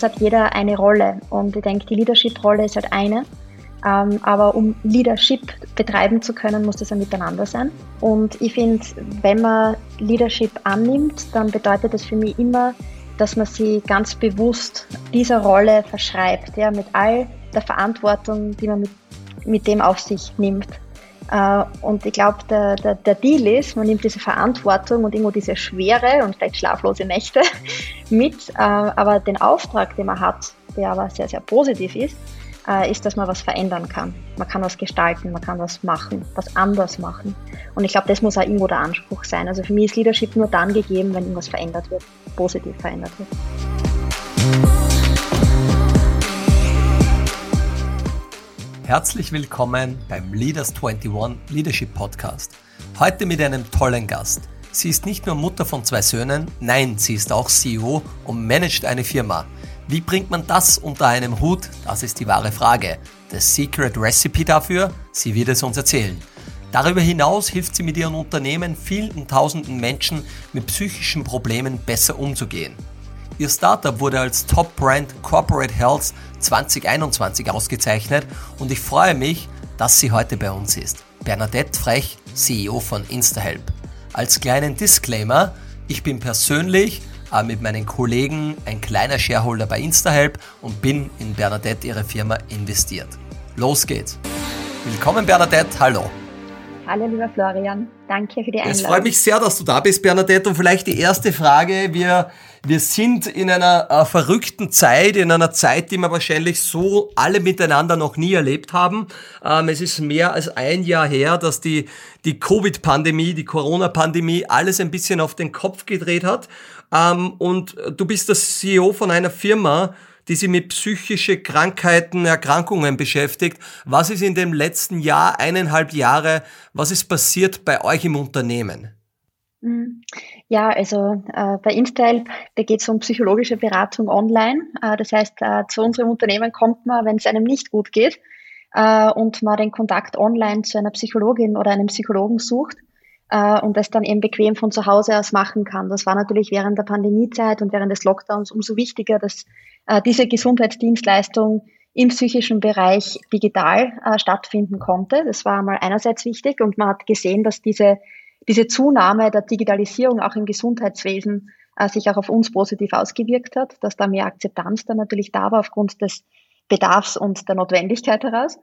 jetzt hat jeder eine Rolle und ich denke, die Leadership-Rolle ist halt eine. Ähm, aber um Leadership betreiben zu können, muss das ein Miteinander sein. Und ich finde, wenn man Leadership annimmt, dann bedeutet das für mich immer, dass man sie ganz bewusst dieser Rolle verschreibt, ja, mit all der Verantwortung, die man mit, mit dem auf sich nimmt. Äh, und ich glaube, der, der, der Deal ist, man nimmt diese Verantwortung und irgendwo diese Schwere und vielleicht schlaflose Nächte mit, äh, aber den Auftrag, den man hat, der aber sehr, sehr positiv ist, äh, ist, dass man was verändern kann. Man kann was gestalten, man kann was machen, was anders machen. Und ich glaube, das muss auch irgendwo der Anspruch sein. Also für mich ist Leadership nur dann gegeben, wenn irgendwas verändert wird, positiv verändert wird. Herzlich willkommen beim Leaders 21 Leadership Podcast. Heute mit einem tollen Gast. Sie ist nicht nur Mutter von zwei Söhnen, nein, sie ist auch CEO und managt eine Firma. Wie bringt man das unter einem Hut? Das ist die wahre Frage. Das Secret Recipe dafür? Sie wird es uns erzählen. Darüber hinaus hilft sie mit ihren Unternehmen vielen tausenden Menschen mit psychischen Problemen besser umzugehen. Ihr Startup wurde als Top Brand Corporate Health 2021 ausgezeichnet und ich freue mich, dass sie heute bei uns ist. Bernadette Frech, CEO von InstaHelp. Als kleinen Disclaimer, ich bin persönlich äh, mit meinen Kollegen ein kleiner Shareholder bei InstaHelp und bin in Bernadette ihre Firma investiert. Los geht's. Willkommen Bernadette, hallo. Hallo lieber Florian, danke für die Einladung. Es freut mich sehr, dass du da bist, Bernadette. Und vielleicht die erste Frage. Wir, wir sind in einer äh, verrückten Zeit, in einer Zeit, die wir wahrscheinlich so alle miteinander noch nie erlebt haben. Ähm, es ist mehr als ein Jahr her, dass die, die Covid-Pandemie, die Corona-Pandemie alles ein bisschen auf den Kopf gedreht hat. Ähm, und du bist das CEO von einer Firma, die sich mit psychische Krankheiten, Erkrankungen beschäftigt. Was ist in dem letzten Jahr, eineinhalb Jahre, was ist passiert bei euch im Unternehmen? Ja, also äh, bei InStyle, da geht es um psychologische Beratung online. Äh, das heißt, äh, zu unserem Unternehmen kommt man, wenn es einem nicht gut geht äh, und man den Kontakt online zu einer Psychologin oder einem Psychologen sucht äh, und das dann eben bequem von zu Hause aus machen kann. Das war natürlich während der Pandemiezeit und während des Lockdowns umso wichtiger, dass äh, diese Gesundheitsdienstleistung im psychischen Bereich digital stattfinden konnte. Das war mal einerseits wichtig und man hat gesehen, dass diese, diese Zunahme der Digitalisierung auch im Gesundheitswesen äh, sich auch auf uns positiv ausgewirkt hat, dass da mehr Akzeptanz dann natürlich da war aufgrund des Bedarfs und der Notwendigkeit heraus.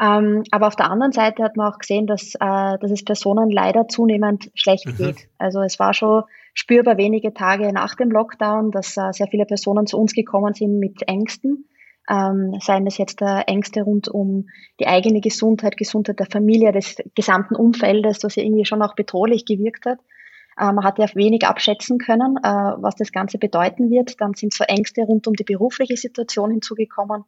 Ähm, aber auf der anderen Seite hat man auch gesehen, dass, äh, dass es Personen leider zunehmend schlecht mhm. geht. Also es war schon spürbar wenige Tage nach dem Lockdown, dass äh, sehr viele Personen zu uns gekommen sind mit Ängsten. Ähm, seien es jetzt äh, Ängste rund um die eigene Gesundheit, Gesundheit der Familie, des gesamten Umfeldes, was ja irgendwie schon auch bedrohlich gewirkt hat. Äh, man hat ja wenig abschätzen können, äh, was das Ganze bedeuten wird. Dann sind so Ängste rund um die berufliche Situation hinzugekommen.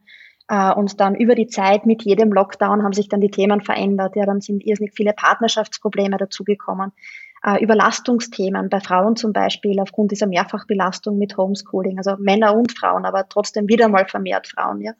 Äh, und dann über die Zeit mit jedem Lockdown haben sich dann die Themen verändert. Ja, dann sind irrsinnig viele Partnerschaftsprobleme dazugekommen. Äh, Überlastungsthemen bei Frauen zum Beispiel aufgrund dieser Mehrfachbelastung mit Homeschooling, also Männer und Frauen, aber trotzdem wieder mal vermehrt Frauen, ja.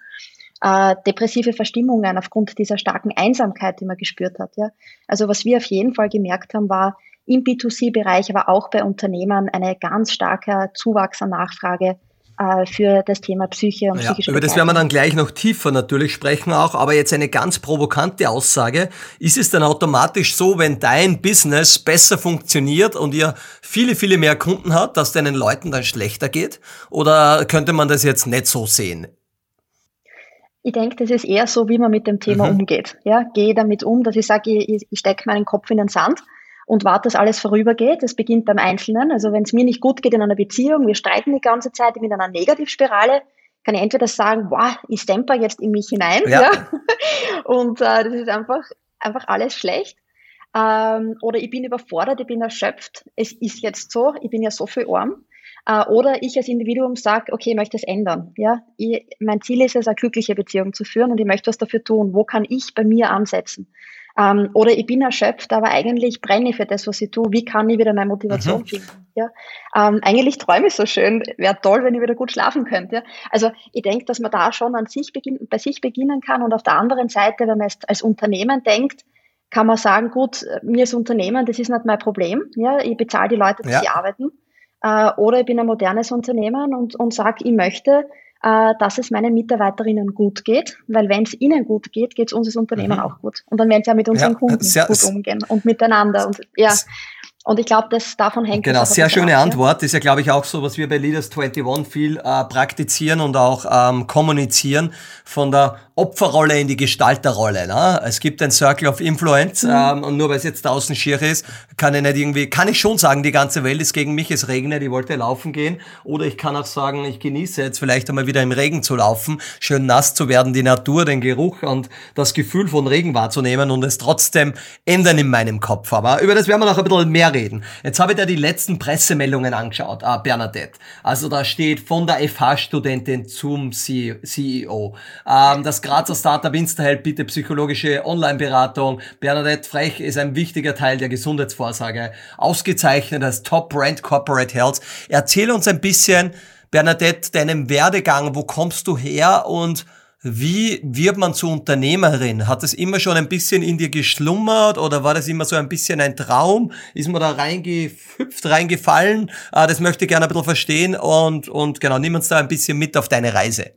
Äh, depressive Verstimmungen aufgrund dieser starken Einsamkeit, die man gespürt hat, ja. Also was wir auf jeden Fall gemerkt haben, war im B2C-Bereich, aber auch bei Unternehmen eine ganz starke Zuwachs an Nachfrage äh, für das Thema Psyche und ja, psychische Über das werden wir dann gleich noch tiefer natürlich sprechen auch, aber jetzt eine ganz provokante Aussage. Ist es dann automatisch so, wenn dein Business besser funktioniert und ihr viele, viele mehr Kunden habt, dass deinen Leuten dann schlechter geht? Oder könnte man das jetzt nicht so sehen? Ich denke, das ist eher so, wie man mit dem Thema mhm. umgeht. Ja, gehe damit um, dass ich sage, ich, ich stecke meinen Kopf in den Sand und warte, dass alles vorübergeht. Das beginnt beim Einzelnen. Also wenn es mir nicht gut geht in einer Beziehung, wir streiten die ganze Zeit, in einer Negativspirale, kann ich entweder sagen, wow, ich stemper jetzt in mich hinein, ja. ja. Und äh, das ist einfach, einfach alles schlecht. Ähm, oder ich bin überfordert, ich bin erschöpft, es ist jetzt so, ich bin ja so viel arm. Äh, oder ich als Individuum sage, okay, ich möchte es ändern. Ja? Ich, mein Ziel ist es, eine glückliche Beziehung zu führen und ich möchte was dafür tun. Wo kann ich bei mir ansetzen? Ähm, oder ich bin erschöpft, aber eigentlich brenne ich für das, was ich tue. Wie kann ich wieder meine Motivation mhm. finden? Ja? Ähm, eigentlich träume ich so schön. Wäre toll, wenn ich wieder gut schlafen könnte. Ja? Also ich denke, dass man da schon an sich beginn, bei sich beginnen kann. Und auf der anderen Seite, wenn man es als Unternehmen denkt, kann man sagen, gut, mir als Unternehmen, das ist nicht mein Problem. Ja? Ich bezahle die Leute, dass ja. sie arbeiten. Äh, oder ich bin ein modernes Unternehmen und, und sage, ich möchte äh, dass es meinen Mitarbeiterinnen gut geht, weil wenn es ihnen gut geht, geht es uns als Unternehmen mhm. auch gut. Und dann werden sie ja mit unseren ja, Kunden sehr, gut umgehen und miteinander. Und ja, und ich glaube, dass davon hängt Genau, sehr schöne ab, Antwort. Ja. ist ja, glaube ich, auch so, was wir bei Leaders 21 viel äh, praktizieren und auch ähm, kommunizieren von der Opferrolle in die Gestalterrolle. Ne? Es gibt ein Circle of Influence mhm. ähm, und nur weil es jetzt draußen schier ist, kann ich nicht irgendwie, kann ich schon sagen, die ganze Welt ist gegen mich, es regnet, ich wollte laufen gehen. Oder ich kann auch sagen, ich genieße jetzt vielleicht einmal wieder im Regen zu laufen, schön nass zu werden, die Natur, den Geruch und das Gefühl von Regen wahrzunehmen und es trotzdem ändern in meinem Kopf. Aber über das werden wir noch ein bisschen mehr reden. Jetzt habe ich da die letzten Pressemeldungen angeschaut, ah, Bernadette. Also da steht von der FH-Studentin zum CEO. Ähm, das Grazer Startup InstaHelp bietet psychologische Online-Beratung. Bernadette Frech ist ein wichtiger Teil der Gesundheitsvorsorge. Ausgezeichnet als Top Brand Corporate Health. Erzähl uns ein bisschen, Bernadette, deinem Werdegang. Wo kommst du her und wie wird man zur Unternehmerin? Hat das immer schon ein bisschen in dir geschlummert oder war das immer so ein bisschen ein Traum? Ist man da reingehüpft, reingefallen? Ah, das möchte ich gerne ein bisschen verstehen und, und genau, nimm uns da ein bisschen mit auf deine Reise.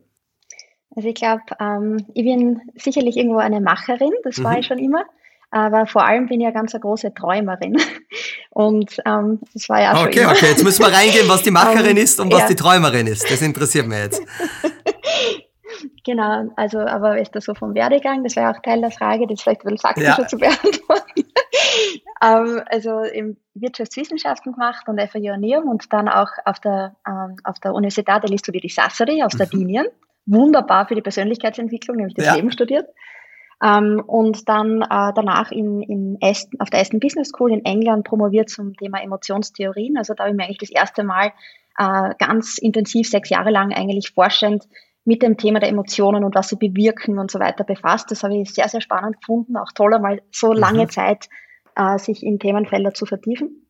Also ich glaube, ähm, ich bin sicherlich irgendwo eine Macherin, das mhm. war ich schon immer. Aber vor allem bin ich eine ganz eine große Träumerin. Und ähm, das war ja auch Okay, okay, jetzt müssen wir reingehen, was die Macherin ist und was ja. die Träumerin ist. Das interessiert mich jetzt. genau, also aber ist das so vom Werdegang? Das wäre auch Teil der Frage, das vielleicht ein bisschen faktischer ja. zu beantworten. ähm, also im Wirtschaftswissenschaften gemacht und FAU Ernährung und dann auch auf der, ähm, auf der Universität di Sassari aus mhm. Sardinien wunderbar für die Persönlichkeitsentwicklung, nämlich das ja. Leben studiert. Ähm, und dann äh, danach in, in Aston, auf der Aston Business School in England promoviert zum Thema Emotionstheorien. Also da habe ich mir eigentlich das erste Mal äh, ganz intensiv sechs Jahre lang eigentlich forschend mit dem Thema der Emotionen und was sie bewirken und so weiter befasst. Das habe ich sehr, sehr spannend gefunden. Auch toll, einmal so lange mhm. Zeit äh, sich in Themenfelder zu vertiefen.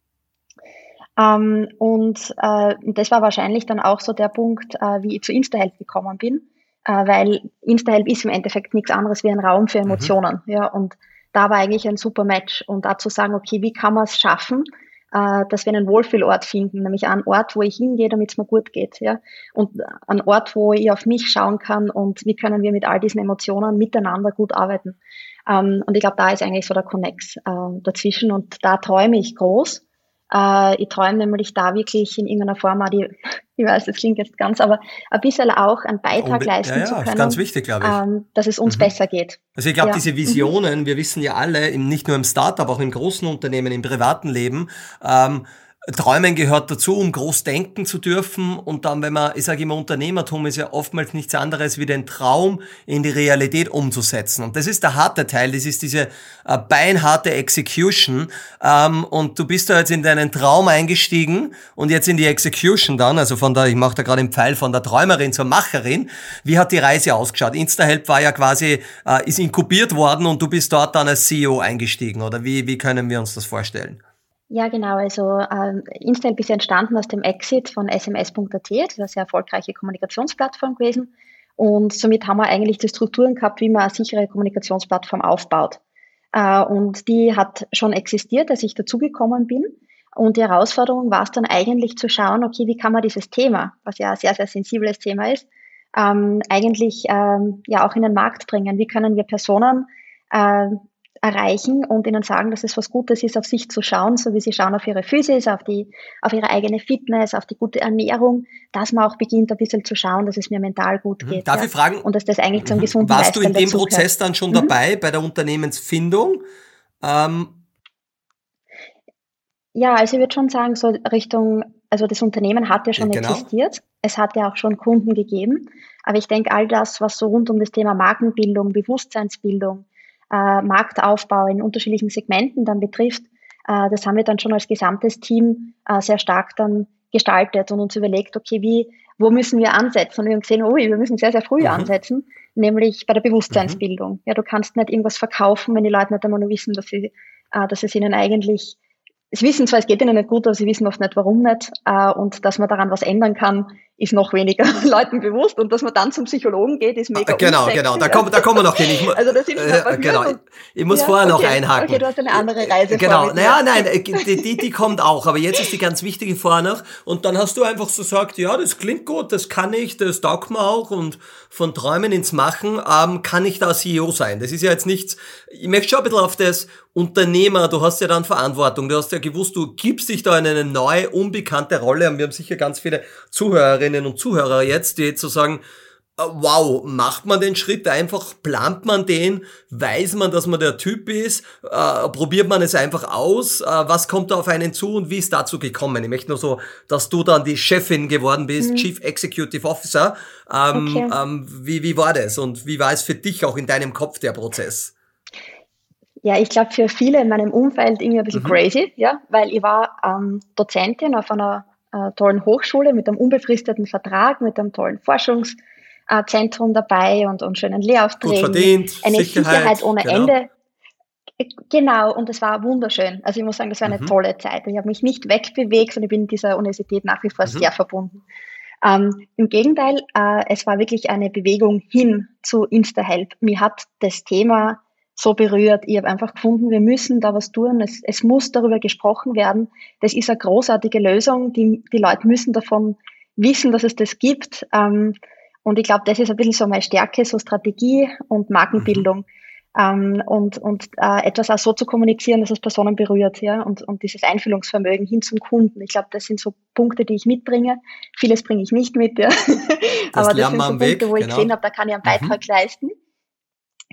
Ähm, und äh, das war wahrscheinlich dann auch so der Punkt, äh, wie ich zu InstaHelp gekommen bin, weil InstaHelp ist im Endeffekt nichts anderes wie ein Raum für mhm. Emotionen. Mhm. Ja, und da war eigentlich ein super Match. Und da zu sagen, okay, wie kann man es schaffen, äh, dass wir einen Wohlfühlort finden, nämlich einen Ort, wo ich hingehe, damit es mir gut geht. Ja? Und ein Ort, wo ich auf mich schauen kann und wie können wir mit all diesen Emotionen miteinander gut arbeiten. Ähm, und ich glaube, da ist eigentlich so der Connex äh, dazwischen und da träume ich groß äh, ich träume nämlich da wirklich in irgendeiner Form auch die, ich weiß, das klingt jetzt ganz, aber ein bisschen auch einen Beitrag leisten ja, ja, zu können. ganz wichtig, glaube ich. Ähm, dass es uns mhm. besser geht. Also ich glaube, ja. diese Visionen, wir wissen ja alle, nicht nur im Startup, auch im großen Unternehmen, im privaten Leben, ähm, Träumen gehört dazu, um groß denken zu dürfen. Und dann, wenn man, ich sage immer, Unternehmertum ist ja oftmals nichts anderes wie den Traum in die Realität umzusetzen. Und das ist der harte Teil, das ist diese äh, beinharte Execution. Ähm, und du bist da jetzt in deinen Traum eingestiegen und jetzt in die Execution dann, also von der, ich mache da gerade einen Pfeil von der Träumerin zur Macherin. Wie hat die Reise ausgeschaut? InstaHelp war ja quasi, äh, ist inkubiert worden und du bist dort dann als CEO eingestiegen. Oder wie, wie können wir uns das vorstellen? Ja, genau. Also ähm, Instant ist entstanden aus dem Exit von sms.at. Das ist eine sehr erfolgreiche Kommunikationsplattform gewesen. Und somit haben wir eigentlich die Strukturen gehabt, wie man eine sichere Kommunikationsplattform aufbaut. Äh, und die hat schon existiert, als ich dazugekommen bin. Und die Herausforderung war es dann eigentlich zu schauen, okay, wie kann man dieses Thema, was ja ein sehr, sehr sensibles Thema ist, ähm, eigentlich ähm, ja auch in den Markt bringen. Wie können wir Personen äh, erreichen und ihnen sagen, dass es was Gutes ist, auf sich zu schauen, so wie sie schauen auf ihre Physis, auf die, auf ihre eigene Fitness, auf die gute Ernährung, dass man auch beginnt, ein bisschen zu schauen, dass es mir mental gut mhm. geht. Darf ja? ich fragen? Und dass das eigentlich zum mhm. gesunden Warst du in dem Prozess dann schon mhm. dabei, bei der Unternehmensfindung? Ähm ja, also ich würde schon sagen, so Richtung, also das Unternehmen hat ja schon ja, genau. existiert. Es hat ja auch schon Kunden gegeben. Aber ich denke, all das, was so rund um das Thema Markenbildung, Bewusstseinsbildung, äh, Marktaufbau in unterschiedlichen Segmenten dann betrifft, äh, das haben wir dann schon als gesamtes Team äh, sehr stark dann gestaltet und uns überlegt, okay, wie, wo müssen wir ansetzen? Und wir haben gesehen, oh, wir müssen sehr, sehr früh mhm. ansetzen, nämlich bei der Bewusstseinsbildung. Mhm. Ja, du kannst nicht irgendwas verkaufen, wenn die Leute nicht einmal nur wissen, dass sie, äh, dass es ihnen eigentlich, sie wissen zwar, es geht ihnen nicht gut, aber sie wissen oft nicht, warum nicht, äh, und dass man daran was ändern kann, ist noch weniger Leuten bewusst und dass man dann zum Psychologen geht, ist mega ah, Genau, unsexy, genau, da, kommen, da kommen wir noch hin. Ich, also das sind äh, genau. Ich, muss ja, vorher okay. noch einhaken. Okay, du hast eine andere Reise Genau, vor naja, nein, äh, die, die, die kommt auch, aber jetzt ist die ganz wichtige vorher noch und dann hast du einfach so gesagt, ja, das klingt gut, das kann ich, das taugt mir auch und von Träumen ins Machen ähm, kann ich da CEO sein. Das ist ja jetzt nichts, ich möchte schon ein bisschen auf das Unternehmer, du hast ja dann Verantwortung, du hast ja gewusst, du gibst dich da in eine neue, unbekannte Rolle und wir haben sicher ganz viele Zuhörerinnen und Zuhörer jetzt, die jetzt so sagen, äh, wow, macht man den Schritt einfach, plant man den, weiß man, dass man der Typ ist, äh, probiert man es einfach aus, äh, was kommt da auf einen zu und wie ist dazu gekommen? Ich möchte nur so, dass du dann die Chefin geworden bist, mhm. Chief Executive Officer. Ähm, okay. ähm, wie, wie war das und wie war es für dich auch in deinem Kopf der Prozess? Ja, ich glaube für viele in meinem Umfeld irgendwie ein bisschen mhm. crazy, ja, weil ich war ähm, Dozentin auf einer äh, tollen Hochschule mit einem unbefristeten Vertrag, mit einem tollen Forschungszentrum dabei und, und schönen Lehraufträgen. Gut verdient, eine Sicherheit, Sicherheit ohne genau. Ende. Genau, und es war wunderschön. Also ich muss sagen, das war eine mhm. tolle Zeit. Ich habe mich nicht wegbewegt und ich bin dieser Universität nach wie vor mhm. sehr verbunden. Ähm, Im Gegenteil, äh, es war wirklich eine Bewegung hin zu InstaHelp. Mir hat das Thema so berührt. Ich habe einfach gefunden, wir müssen da was tun. Es, es muss darüber gesprochen werden. Das ist eine großartige Lösung. Die, die Leute müssen davon wissen, dass es das gibt. Ähm, und ich glaube, das ist ein bisschen so meine Stärke, so Strategie und Markenbildung. Mhm. Ähm, und und äh, etwas auch so zu kommunizieren, dass es Personen berührt, ja, und, und dieses Einfühlungsvermögen hin zum Kunden. Ich glaube, das sind so Punkte, die ich mitbringe. Vieles bringe ich nicht mit, ja. Das Aber das sind so Punkte, Weg, wo ich genau. gesehen habe, da kann ich einen Beitrag mhm. leisten.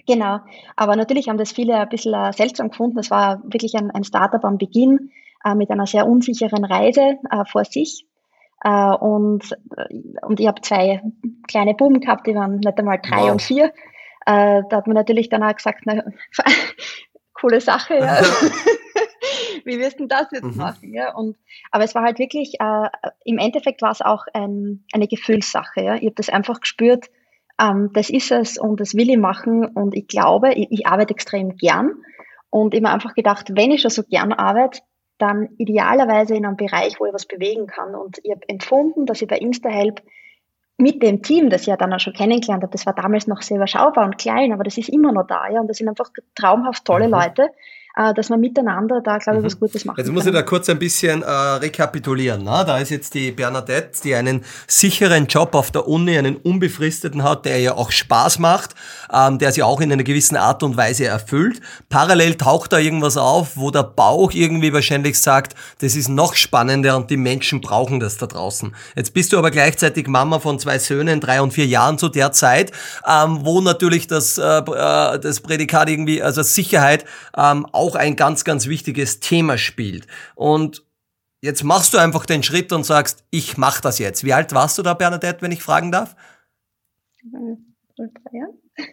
Genau, aber natürlich haben das viele ein bisschen äh, seltsam gefunden. Das war wirklich ein, ein Startup am Beginn äh, mit einer sehr unsicheren Reise äh, vor sich. Äh, und, äh, und ich habe zwei kleine Buben gehabt, die waren nicht einmal drei wow. und vier. Äh, da hat man natürlich dann auch gesagt, na, coole Sache, ja. Wie wirst du das jetzt mhm. machen? Ja? Und, aber es war halt wirklich, im Endeffekt war es auch ein, eine Gefühlssache. Ja? Ich habe das einfach gespürt, ähm, das ist es und das will ich machen und ich glaube, ich, ich arbeite extrem gern und immer einfach gedacht, wenn ich schon so gern arbeite, dann idealerweise in einem Bereich, wo ich was bewegen kann. Und ich habe empfunden, dass ich bei InstaHelp mit dem Team, das ich ja dann auch schon kennengelernt habe, das war damals noch sehr überschaubar und klein, aber das ist immer noch da, ja, und das sind einfach traumhaft tolle mhm. Leute, dass man miteinander da, glaube ich, was mhm. Gutes macht. Jetzt muss ich da kurz ein bisschen äh, rekapitulieren. Ne? Da ist jetzt die Bernadette, die einen sicheren Job auf der Uni, einen unbefristeten hat, der ja auch Spaß macht, ähm, der sie auch in einer gewissen Art und Weise erfüllt. Parallel taucht da irgendwas auf, wo der Bauch irgendwie wahrscheinlich sagt, das ist noch spannender und die Menschen brauchen das da draußen. Jetzt bist du aber gleichzeitig Mama von zwei Söhnen, drei und vier Jahren zu der Zeit, ähm, wo natürlich das, äh, äh das Prädikat irgendwie, also Sicherheit ähm, auch ein ganz, ganz wichtiges Thema spielt. Und jetzt machst du einfach den Schritt und sagst, ich mach das jetzt. Wie alt warst du da, Bernadette, wenn ich fragen darf? Ja.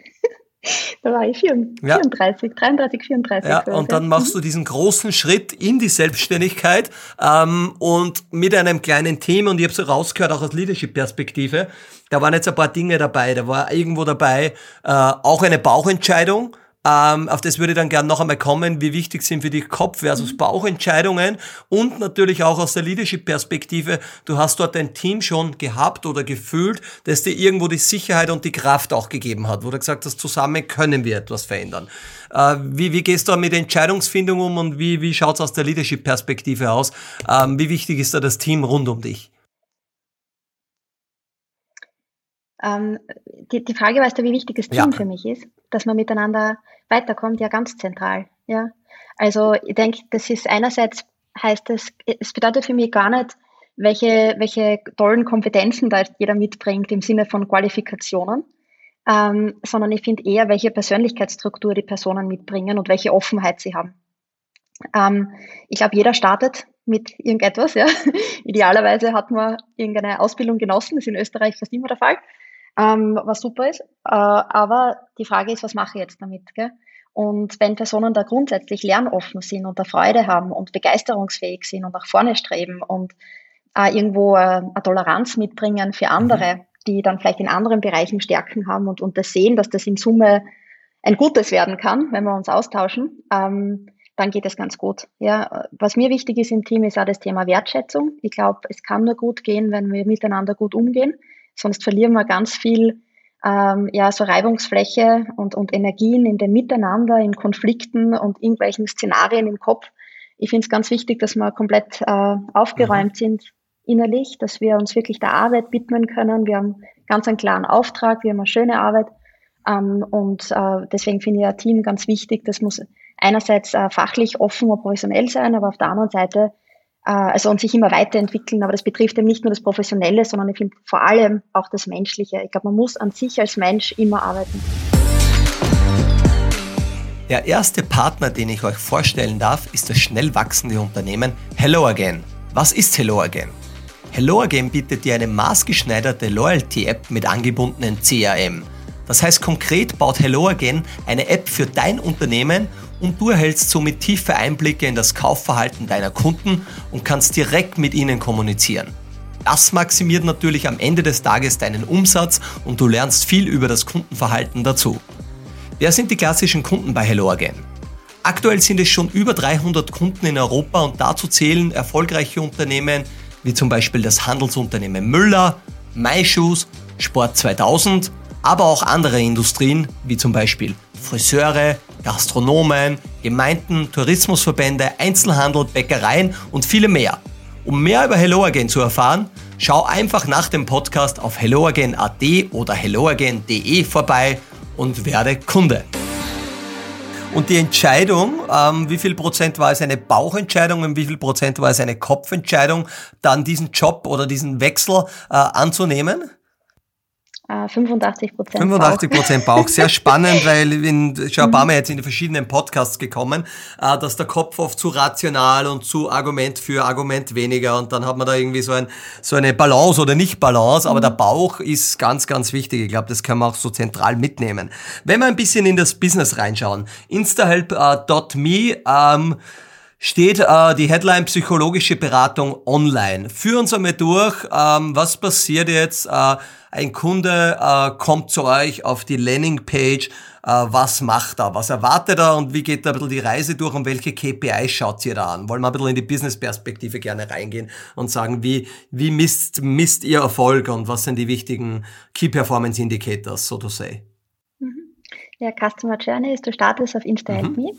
Da war ich 34, ja. 33, 34. Ja, und dann machst du diesen großen Schritt in die Selbstständigkeit ähm, und mit einem kleinen Team und ich habe so rausgehört, auch aus Leadership-Perspektive, da waren jetzt ein paar Dinge dabei. Da war irgendwo dabei äh, auch eine Bauchentscheidung, ähm, auf das würde ich dann gerne noch einmal kommen. Wie wichtig sind für dich Kopf versus mhm. Bauchentscheidungen und natürlich auch aus der Leadership-Perspektive. Du hast dort ein Team schon gehabt oder gefühlt, das dir irgendwo die Sicherheit und die Kraft auch gegeben hat, wo du gesagt hast, zusammen können wir etwas verändern. Äh, wie, wie gehst du mit Entscheidungsfindung um und wie, wie schaut es aus der Leadership-Perspektive aus? Ähm, wie wichtig ist da das Team rund um dich? Ähm, die, die Frage war, wie wichtig das Team ja. für mich ist, dass man miteinander weiterkommt, ja ganz zentral. Ja. Also ich denke, das ist einerseits heißt es, es bedeutet für mich gar nicht, welche, welche tollen Kompetenzen da jeder mitbringt im Sinne von Qualifikationen, ähm, sondern ich finde eher, welche Persönlichkeitsstruktur die Personen mitbringen und welche Offenheit sie haben. Ähm, ich glaube, jeder startet mit irgendetwas. Ja. Idealerweise hat man irgendeine Ausbildung genossen, das ist in Österreich fast immer der Fall ähm, was super ist. Äh, aber die Frage ist, was mache ich jetzt damit? Gell? Und wenn Personen da grundsätzlich lernoffen sind und da Freude haben und begeisterungsfähig sind und nach vorne streben und äh, irgendwo äh, eine Toleranz mitbringen für andere, mhm. die dann vielleicht in anderen Bereichen Stärken haben und, und das sehen, dass das in Summe ein Gutes werden kann, wenn wir uns austauschen, ähm, dann geht es ganz gut. Ja, was mir wichtig ist im Team, ist auch das Thema Wertschätzung. Ich glaube, es kann nur gut gehen, wenn wir miteinander gut umgehen. Sonst verlieren wir ganz viel ähm, ja, so Reibungsfläche und, und Energien in dem Miteinander, in Konflikten und irgendwelchen Szenarien im Kopf. Ich finde es ganz wichtig, dass wir komplett äh, aufgeräumt mhm. sind innerlich, dass wir uns wirklich der Arbeit widmen können. Wir haben ganz einen klaren Auftrag, wir haben eine schöne Arbeit. Ähm, und äh, deswegen finde ich ein Team ganz wichtig. Das muss einerseits äh, fachlich offen und professionell sein, aber auf der anderen Seite also und sich immer weiterentwickeln. Aber das betrifft eben nicht nur das Professionelle, sondern ich finde vor allem auch das Menschliche. Ich glaube, man muss an sich als Mensch immer arbeiten. Der erste Partner, den ich euch vorstellen darf, ist das schnell wachsende Unternehmen Hello Again. Was ist Hello Again? Hello Again bietet dir eine maßgeschneiderte Loyalty-App mit angebundenen CRM. Das heißt konkret baut Hello Again eine App für dein Unternehmen und du erhältst somit tiefe Einblicke in das Kaufverhalten deiner Kunden und kannst direkt mit ihnen kommunizieren. Das maximiert natürlich am Ende des Tages deinen Umsatz und du lernst viel über das Kundenverhalten dazu. Wer sind die klassischen Kunden bei Hello Again? Aktuell sind es schon über 300 Kunden in Europa und dazu zählen erfolgreiche Unternehmen wie zum Beispiel das Handelsunternehmen Müller, MyShoes, Sport 2000, aber auch andere Industrien wie zum Beispiel Friseure, Gastronomen, Gemeinden, Tourismusverbände, Einzelhandel, Bäckereien und viele mehr. Um mehr über HelloAgain zu erfahren, schau einfach nach dem Podcast auf helloagain.at oder helloagain.de vorbei und werde Kunde. Und die Entscheidung, ähm, wie viel Prozent war es eine Bauchentscheidung und wie viel Prozent war es eine Kopfentscheidung, dann diesen Job oder diesen Wechsel äh, anzunehmen? 85 äh, Prozent 85 Prozent Bauch. Sehr spannend, weil ich bin schon ein paar Mal jetzt in verschiedenen Podcasts gekommen, äh, dass der Kopf oft zu rational und zu Argument für Argument weniger und dann hat man da irgendwie so, ein, so eine Balance oder nicht Balance, aber der mhm. Bauch ist ganz, ganz wichtig. Ich glaube, das kann man auch so zentral mitnehmen. Wenn wir ein bisschen in das Business reinschauen, instahelp.me, ähm, steht äh, die Headline psychologische Beratung online. Führ uns einmal durch, ähm, was passiert jetzt? Äh, ein Kunde äh, kommt zu euch auf die Landingpage, äh, was macht er, was erwartet er und wie geht da ein bisschen die Reise durch und welche KPIs schaut ihr da an? Wollen wir ein bisschen in die Business-Perspektive gerne reingehen und sagen, wie, wie misst, misst ihr Erfolg und was sind die wichtigen Key Performance Indicators, so to say? Mhm. Ja, Customer Journey ist, du startest auf Insta mhm. Me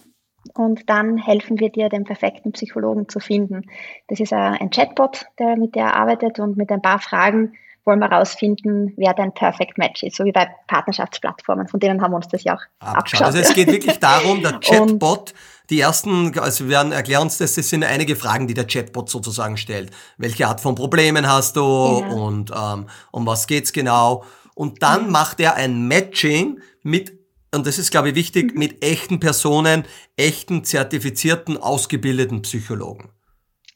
und dann helfen wir dir, den perfekten Psychologen zu finden. Das ist ein Chatbot, der mit dir arbeitet und mit ein paar Fragen wollen wir herausfinden, wer dein Perfect Match ist, so wie bei Partnerschaftsplattformen. Von denen haben wir uns das ja auch Abgeschaut. abgeschaut. Also es geht wirklich darum, der Chatbot, die ersten, also wir werden erklären uns das, das sind einige Fragen, die der Chatbot sozusagen stellt. Welche Art von Problemen hast du genau. und ähm, um was geht's genau? Und dann mhm. macht er ein Matching mit und das ist, glaube ich, wichtig, mhm. mit echten Personen, echten, zertifizierten, ausgebildeten Psychologen.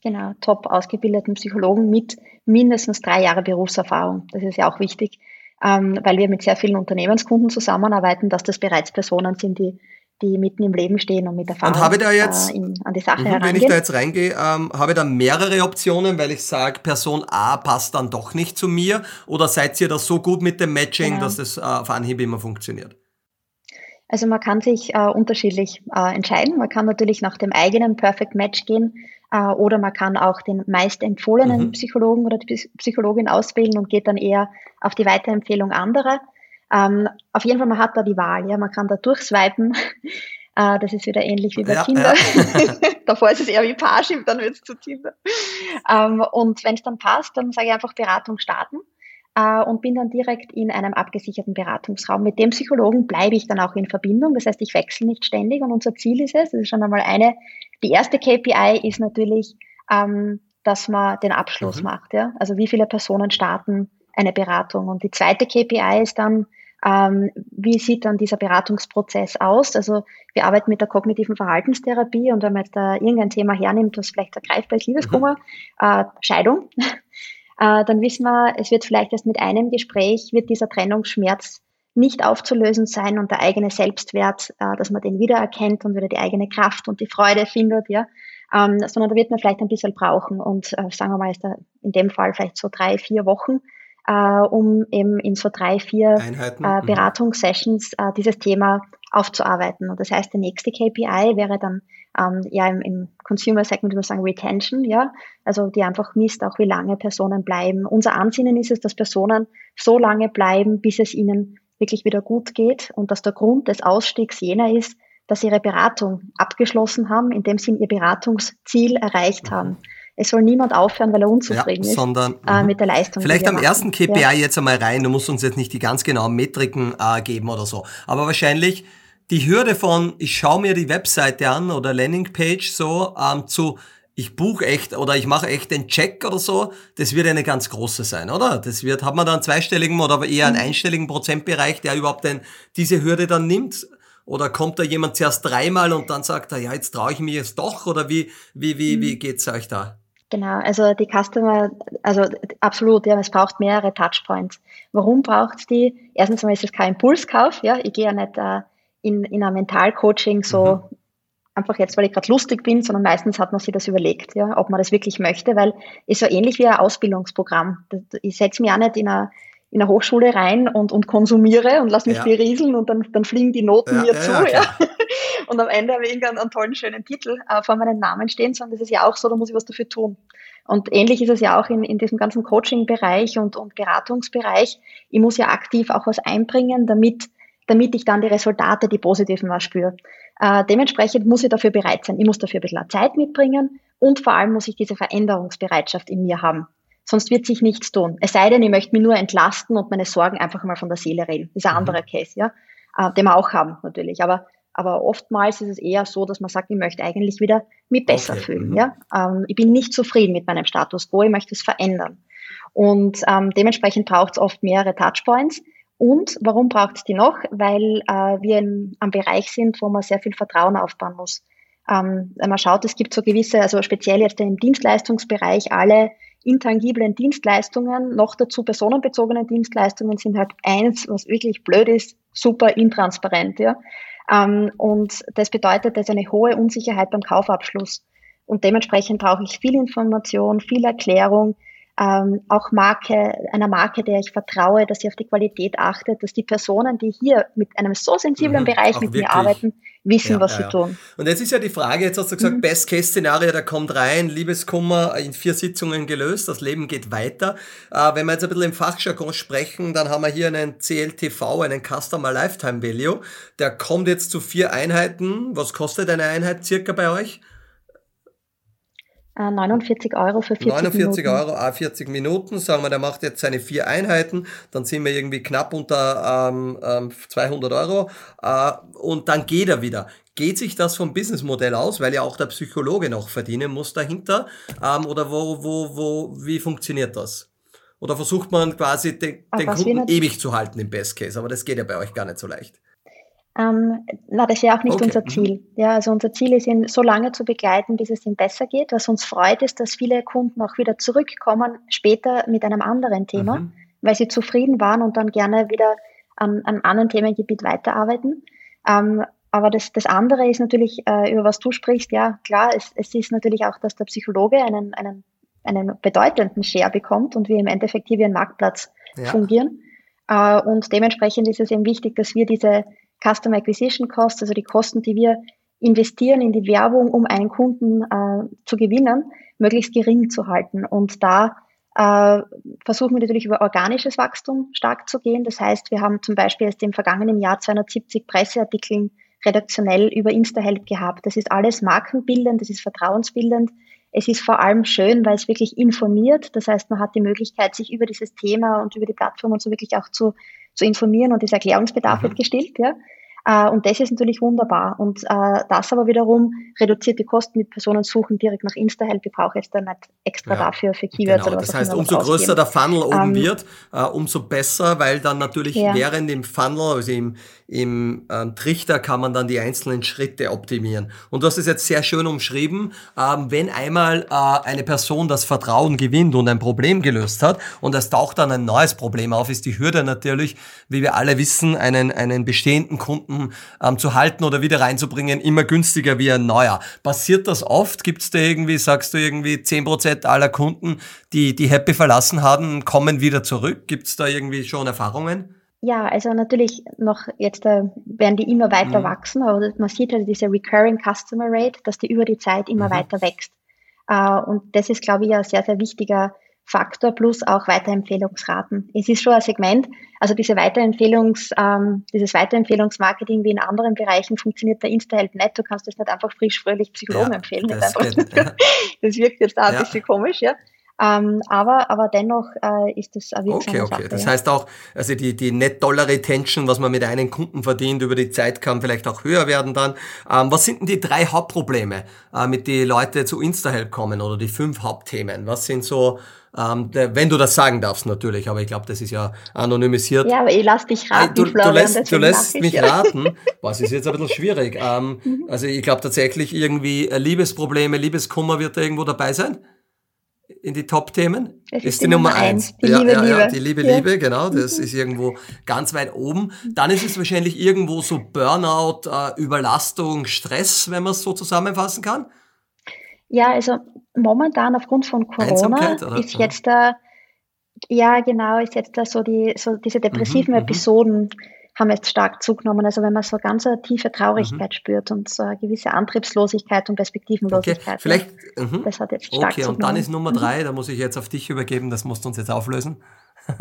Genau, top ausgebildeten Psychologen mit mindestens drei Jahre Berufserfahrung. Das ist ja auch wichtig, ähm, weil wir mit sehr vielen Unternehmenskunden zusammenarbeiten, dass das bereits Personen sind, die die mitten im Leben stehen und mit Erfahrung und habe da jetzt, äh, in, an die Sache herangehen. Wenn ich da jetzt reingehe, ähm, habe ich da mehrere Optionen, weil ich sage, Person A passt dann doch nicht zu mir oder seid ihr da so gut mit dem Matching, genau. dass das äh, auf Anhieb immer funktioniert? Also man kann sich äh, unterschiedlich äh, entscheiden. Man kann natürlich nach dem eigenen Perfect Match gehen äh, oder man kann auch den meist empfohlenen mhm. Psychologen oder die Psychologin auswählen und geht dann eher auf die Weiterempfehlung anderer. Ähm, auf jeden Fall, man hat da die Wahl. Ja, man kann da durchswipen. äh, das ist wieder ähnlich wie bei ja, Tinder. Ja. Davor ist es eher wie Parship, dann wird es zu Tinder. Ähm, und wenn es dann passt, dann sage ich einfach Beratung starten äh, und bin dann direkt in einem abgesicherten Beratungsraum. Mit dem Psychologen bleibe ich dann auch in Verbindung. Das heißt, ich wechsle nicht ständig und unser Ziel ist es, das ist schon einmal eine, die erste KPI ist natürlich, ähm, dass man den Abschluss mhm. macht. Ja? Also wie viele Personen starten eine Beratung. Und die zweite KPI ist dann, ähm, wie sieht dann dieser Beratungsprozess aus? Also wir arbeiten mit der kognitiven Verhaltenstherapie und wenn man jetzt da irgendein Thema hernimmt, was vielleicht ergreifbar ist, Liebeskummer, mhm. äh, Scheidung, äh, dann wissen wir, es wird vielleicht erst mit einem Gespräch, wird dieser Trennungsschmerz nicht aufzulösen sein und der eigene Selbstwert, äh, dass man den wiedererkennt und wieder die eigene Kraft und die Freude findet, ja, ähm, sondern da wird man vielleicht ein bisschen brauchen und äh, sagen wir mal, ist da in dem Fall vielleicht so drei, vier Wochen, äh, um eben in so drei, vier Einheiten. äh, mhm. Beratungssessions äh, dieses Thema aufzuarbeiten. Und das heißt, der nächste KPI wäre dann ähm, ja im, im Consumer Segment würde man sagen Retention, ja, also die einfach misst auch, wie lange Personen bleiben. Unser Ansinnen ist es, dass Personen so lange bleiben, bis es ihnen wirklich wieder gut geht und dass der Grund des Ausstiegs jener ist, dass sie ihre Beratung abgeschlossen haben, indem sie ihr Beratungsziel erreicht mhm. haben. Es soll niemand aufhören, weil er unzufrieden ja, sondern, ist äh, mit der Leistung. Vielleicht am ersten KPI ja. jetzt einmal rein, du musst uns jetzt nicht die ganz genauen Metriken äh, geben oder so, aber wahrscheinlich die Hürde von, ich schaue mir die Webseite an oder Landingpage so ähm, zu, ich buche echt oder ich mache echt den Check oder so, das wird eine ganz große sein, oder? Das wird, hat man dann einen zweistelligen oder eher einen mhm. einstelligen Prozentbereich, der überhaupt denn diese Hürde dann nimmt? Oder kommt da jemand zuerst dreimal und dann sagt er, ja, jetzt traue ich mich jetzt doch? Oder wie, wie, wie, mhm. wie geht's euch da? Genau, also die Customer, also absolut, ja, es braucht mehrere Touchpoints. Warum braucht es die? Erstens mal ist es kein Impulskauf, ja, ich gehe ja nicht äh, in, in ein Mentalcoaching so mhm. einfach jetzt, weil ich gerade lustig bin, sondern meistens hat man sich das überlegt, ja, ob man das wirklich möchte, weil ist so ähnlich wie ein Ausbildungsprogramm. Ich setze mich auch nicht in eine, in eine Hochschule rein und, und konsumiere und lass mich ja. berieseln und dann, dann fliegen die Noten ja, mir ja, zu, ja. Und am Ende habe ich irgendeinen einen tollen, schönen Titel äh, vor meinem Namen stehen, sondern das ist ja auch so, da muss ich was dafür tun. Und ähnlich ist es ja auch in, in diesem ganzen Coaching-Bereich und, und Beratungsbereich. Ich muss ja aktiv auch was einbringen, damit damit ich dann die Resultate, die positiven was spüre. Äh, dementsprechend muss ich dafür bereit sein. Ich muss dafür ein bisschen Zeit mitbringen und vor allem muss ich diese Veränderungsbereitschaft in mir haben. Sonst wird sich nichts tun. Es sei denn, ich möchte mich nur entlasten und meine Sorgen einfach mal von der Seele reden. Das ist ein mhm. anderer Case, ja, äh, den wir auch haben natürlich. Aber aber oftmals ist es eher so, dass man sagt, ich möchte eigentlich wieder mich besser okay. fühlen. Mhm. Ja? Ähm, ich bin nicht zufrieden mit meinem Status quo, ich möchte es verändern. Und ähm, dementsprechend braucht es oft mehrere Touchpoints. Und warum braucht es die noch? Weil äh, wir in einem Bereich sind, wo man sehr viel Vertrauen aufbauen muss. Ähm, man schaut, es gibt so gewisse, also speziell jetzt im Dienstleistungsbereich, alle intangiblen Dienstleistungen, noch dazu personenbezogene Dienstleistungen sind halt eins, was wirklich blöd ist, super intransparent. Ja? Ähm, und das bedeutet, dass eine hohe Unsicherheit beim Kaufabschluss. Und dementsprechend brauche ich viel Information, viel Erklärung, ähm, auch Marke, einer Marke, der ich vertraue, dass sie auf die Qualität achtet, dass die Personen, die hier mit einem so sensiblen mhm, Bereich mit wirklich. mir arbeiten, wissen, ja, was ja, sie tun. Und jetzt ist ja die Frage, jetzt hast du gesagt, mhm. Best-Case-Szenario, der kommt rein, Liebeskummer in vier Sitzungen gelöst, das Leben geht weiter. Äh, wenn wir jetzt ein bisschen im Fachjargon sprechen, dann haben wir hier einen CLTV, einen Customer Lifetime Value, der kommt jetzt zu vier Einheiten. Was kostet eine Einheit circa bei euch? 49 äh, Euro für 40 49 Minuten. Euro, a 40 Minuten, sagen wir, der macht jetzt seine vier Einheiten, dann sind wir irgendwie knapp unter ähm, ähm, 200 Euro äh, und dann geht er wieder. Geht sich das vom Businessmodell aus, weil ja auch der Psychologe noch verdienen muss dahinter? Ähm, oder wo, wo, wo, wie funktioniert das? Oder versucht man quasi den, den Kunden ewig zu halten im Best Case? Aber das geht ja bei euch gar nicht so leicht. Ähm, na, das ist ja auch nicht okay. unser Ziel. Ja, also unser Ziel ist, ihn so lange zu begleiten, bis es ihm besser geht. Was uns freut, ist, dass viele Kunden auch wieder zurückkommen, später mit einem anderen Thema, mhm. weil sie zufrieden waren und dann gerne wieder an, an einem anderen Themengebiet weiterarbeiten. Ähm, aber das, das andere ist natürlich, äh, über was du sprichst, ja klar, es, es ist natürlich auch, dass der Psychologe einen, einen, einen bedeutenden Share bekommt und wir im Endeffekt hier wie ein Marktplatz ja. fungieren. Äh, und dementsprechend ist es eben wichtig, dass wir diese Customer Acquisition Costs, also die Kosten, die wir investieren in die Werbung, um einen Kunden äh, zu gewinnen, möglichst gering zu halten. Und da äh, versuchen wir natürlich über organisches Wachstum stark zu gehen. Das heißt, wir haben zum Beispiel erst im vergangenen Jahr 270 Presseartikeln redaktionell über InstaHelp gehabt. Das ist alles markenbildend, das ist vertrauensbildend. Es ist vor allem schön, weil es wirklich informiert. Das heißt, man hat die Möglichkeit, sich über dieses Thema und über die Plattform und so wirklich auch zu zu informieren und dieser Erklärungsbedarf mhm. wird gestillt. Ja. Äh, und das ist natürlich wunderbar. Und äh, das aber wiederum reduziert die Kosten mit Personen suchen direkt nach Insta-Help. Ich brauche jetzt dann nicht extra ja, dafür für Keywords genau. oder was Das heißt, umso größer der Funnel oben ähm, wird, uh, umso besser, weil dann natürlich ja. während dem Funnel, also im, im ähm, Trichter kann man dann die einzelnen Schritte optimieren. Und du hast es jetzt sehr schön umschrieben, ähm, wenn einmal äh, eine Person das Vertrauen gewinnt und ein Problem gelöst hat und es taucht dann ein neues Problem auf, ist die Hürde natürlich, wie wir alle wissen, einen, einen bestehenden Kunden ähm, zu halten oder wieder reinzubringen, immer günstiger wie ein neuer. Passiert das oft? Gibt es da irgendwie, sagst du irgendwie 10% aller Kunden, die die Happy verlassen haben, kommen wieder zurück? Gibt es da irgendwie schon Erfahrungen? Ja, also natürlich noch jetzt äh, werden die immer weiter mhm. wachsen, aber man sieht halt diese Recurring Customer Rate, dass die über die Zeit immer mhm. weiter wächst. Äh, und das ist, glaube ich, ein sehr, sehr wichtiger Faktor plus auch Weiterempfehlungsraten. Es ist schon ein Segment, also diese Weiterempfehlungs, ähm, dieses Weiterempfehlungsmarketing wie in anderen Bereichen funktioniert der Insta-Help nicht. Du kannst das nicht einfach frisch, fröhlich Psychologen ja, empfehlen. Das, geht, ja. das wirkt jetzt auch ja. ein bisschen komisch, ja. Ähm, aber, aber dennoch äh, ist das eine Okay, okay. Sache, das ja. heißt auch, also die, die Net-Dollar-Retention, was man mit einem Kunden verdient über die Zeit, kann vielleicht auch höher werden dann. Ähm, was sind denn die drei Hauptprobleme, äh, mit die Leute zu InstaHelp kommen oder die fünf Hauptthemen? Was sind so ähm, wenn du das sagen darfst, natürlich, aber ich glaube, das ist ja anonymisiert. Ja, aber ich lass dich raten. Du, Florian, du lässt, du lässt mich raten. Was ist jetzt ein bisschen schwierig. Ähm, mhm. also ich glaube tatsächlich irgendwie äh, Liebesprobleme, Liebeskummer wird da irgendwo dabei sein in die Top-Themen? Ist, ist die, Nummer eins. Die ja, Liebe, ja, ja, die Liebe, ja. Liebe, genau. Das mhm. ist irgendwo ganz weit oben. Dann ist es wahrscheinlich irgendwo so Burnout, äh, Überlastung, Stress, wenn man es so zusammenfassen kann. Ja, also momentan aufgrund von Corona ist jetzt da, ja genau, ist jetzt da so die, so diese depressiven mhm, mhm. Haben jetzt stark zugenommen. Also wenn man so ganz eine tiefe Traurigkeit mhm. spürt und so eine gewisse Antriebslosigkeit und Perspektivenlosigkeit. Okay, vielleicht, mhm. das hat jetzt stark Okay, und dann ist Nummer drei, mhm. da muss ich jetzt auf dich übergeben, das musst du uns jetzt auflösen.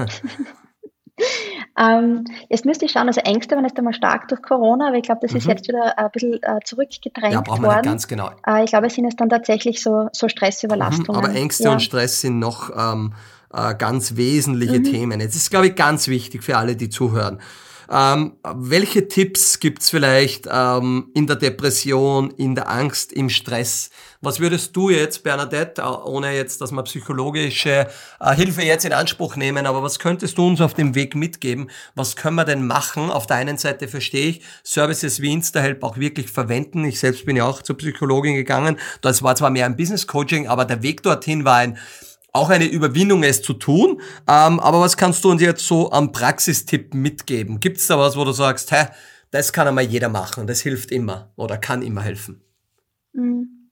ähm, jetzt müsste ich schauen, also Ängste waren jetzt einmal stark durch Corona, aber ich glaube, das ist mhm. jetzt wieder ein bisschen äh, zurückgedrängt ja, brauchen wir worden. ganz genau. Äh, ich glaube, es sind jetzt dann tatsächlich so, so Stressüberlastungen. Mhm, aber Ängste ja. und Stress sind noch ähm, äh, ganz wesentliche mhm. Themen. Jetzt ist, glaube ich, ganz wichtig für alle, die zuhören. Ähm, welche Tipps gibt's vielleicht ähm, in der Depression, in der Angst, im Stress? Was würdest du jetzt, Bernadette, ohne jetzt, dass wir psychologische äh, Hilfe jetzt in Anspruch nehmen, aber was könntest du uns auf dem Weg mitgeben? Was können wir denn machen? Auf der einen Seite verstehe ich, Services wie InstaHelp auch wirklich verwenden. Ich selbst bin ja auch zur Psychologin gegangen. Das war zwar mehr ein Business Coaching, aber der Weg dorthin war ein auch eine Überwindung, es zu tun. Ähm, aber was kannst du uns jetzt so am Praxistipp mitgeben? Gibt es da was, wo du sagst, hä, das kann einmal jeder machen, das hilft immer oder kann immer helfen? Mhm.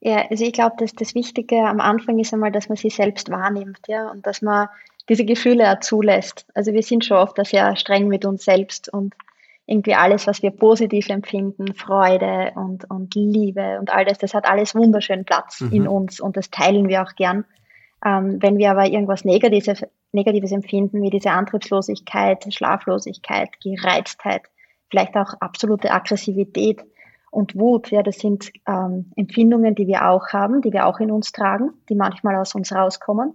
Ja, also ich glaube, dass das Wichtige am Anfang ist einmal, dass man sich selbst wahrnimmt, ja, und dass man diese Gefühle auch zulässt. Also wir sind schon oft sehr streng mit uns selbst und irgendwie alles, was wir positiv empfinden, Freude und, und Liebe und all das, das hat alles wunderschön Platz mhm. in uns und das teilen wir auch gern. Ähm, wenn wir aber irgendwas Negatives, Negatives empfinden, wie diese Antriebslosigkeit, Schlaflosigkeit, Gereiztheit, vielleicht auch absolute Aggressivität und Wut, ja, das sind ähm, Empfindungen, die wir auch haben, die wir auch in uns tragen, die manchmal aus uns rauskommen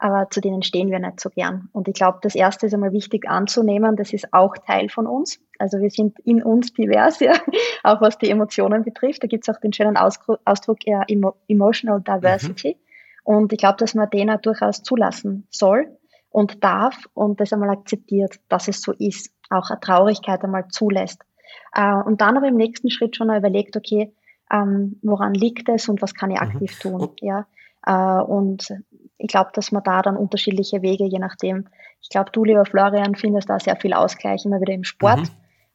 aber zu denen stehen wir nicht so gern. Und ich glaube, das Erste ist einmal wichtig anzunehmen, das ist auch Teil von uns. Also wir sind in uns divers, ja, auch was die Emotionen betrifft. Da gibt es auch den schönen Ausdruck ja, Emotional Diversity. Mhm. Und ich glaube, dass man den auch durchaus zulassen soll und darf und das einmal akzeptiert, dass es so ist, auch eine Traurigkeit einmal zulässt. Äh, und dann aber im nächsten Schritt schon überlegt, okay, ähm, woran liegt es und was kann ich mhm. aktiv mhm. tun, ja. Äh, und ich glaube, dass man da dann unterschiedliche Wege, je nachdem, ich glaube, du, lieber Florian, findest da sehr viel Ausgleich immer wieder im Sport.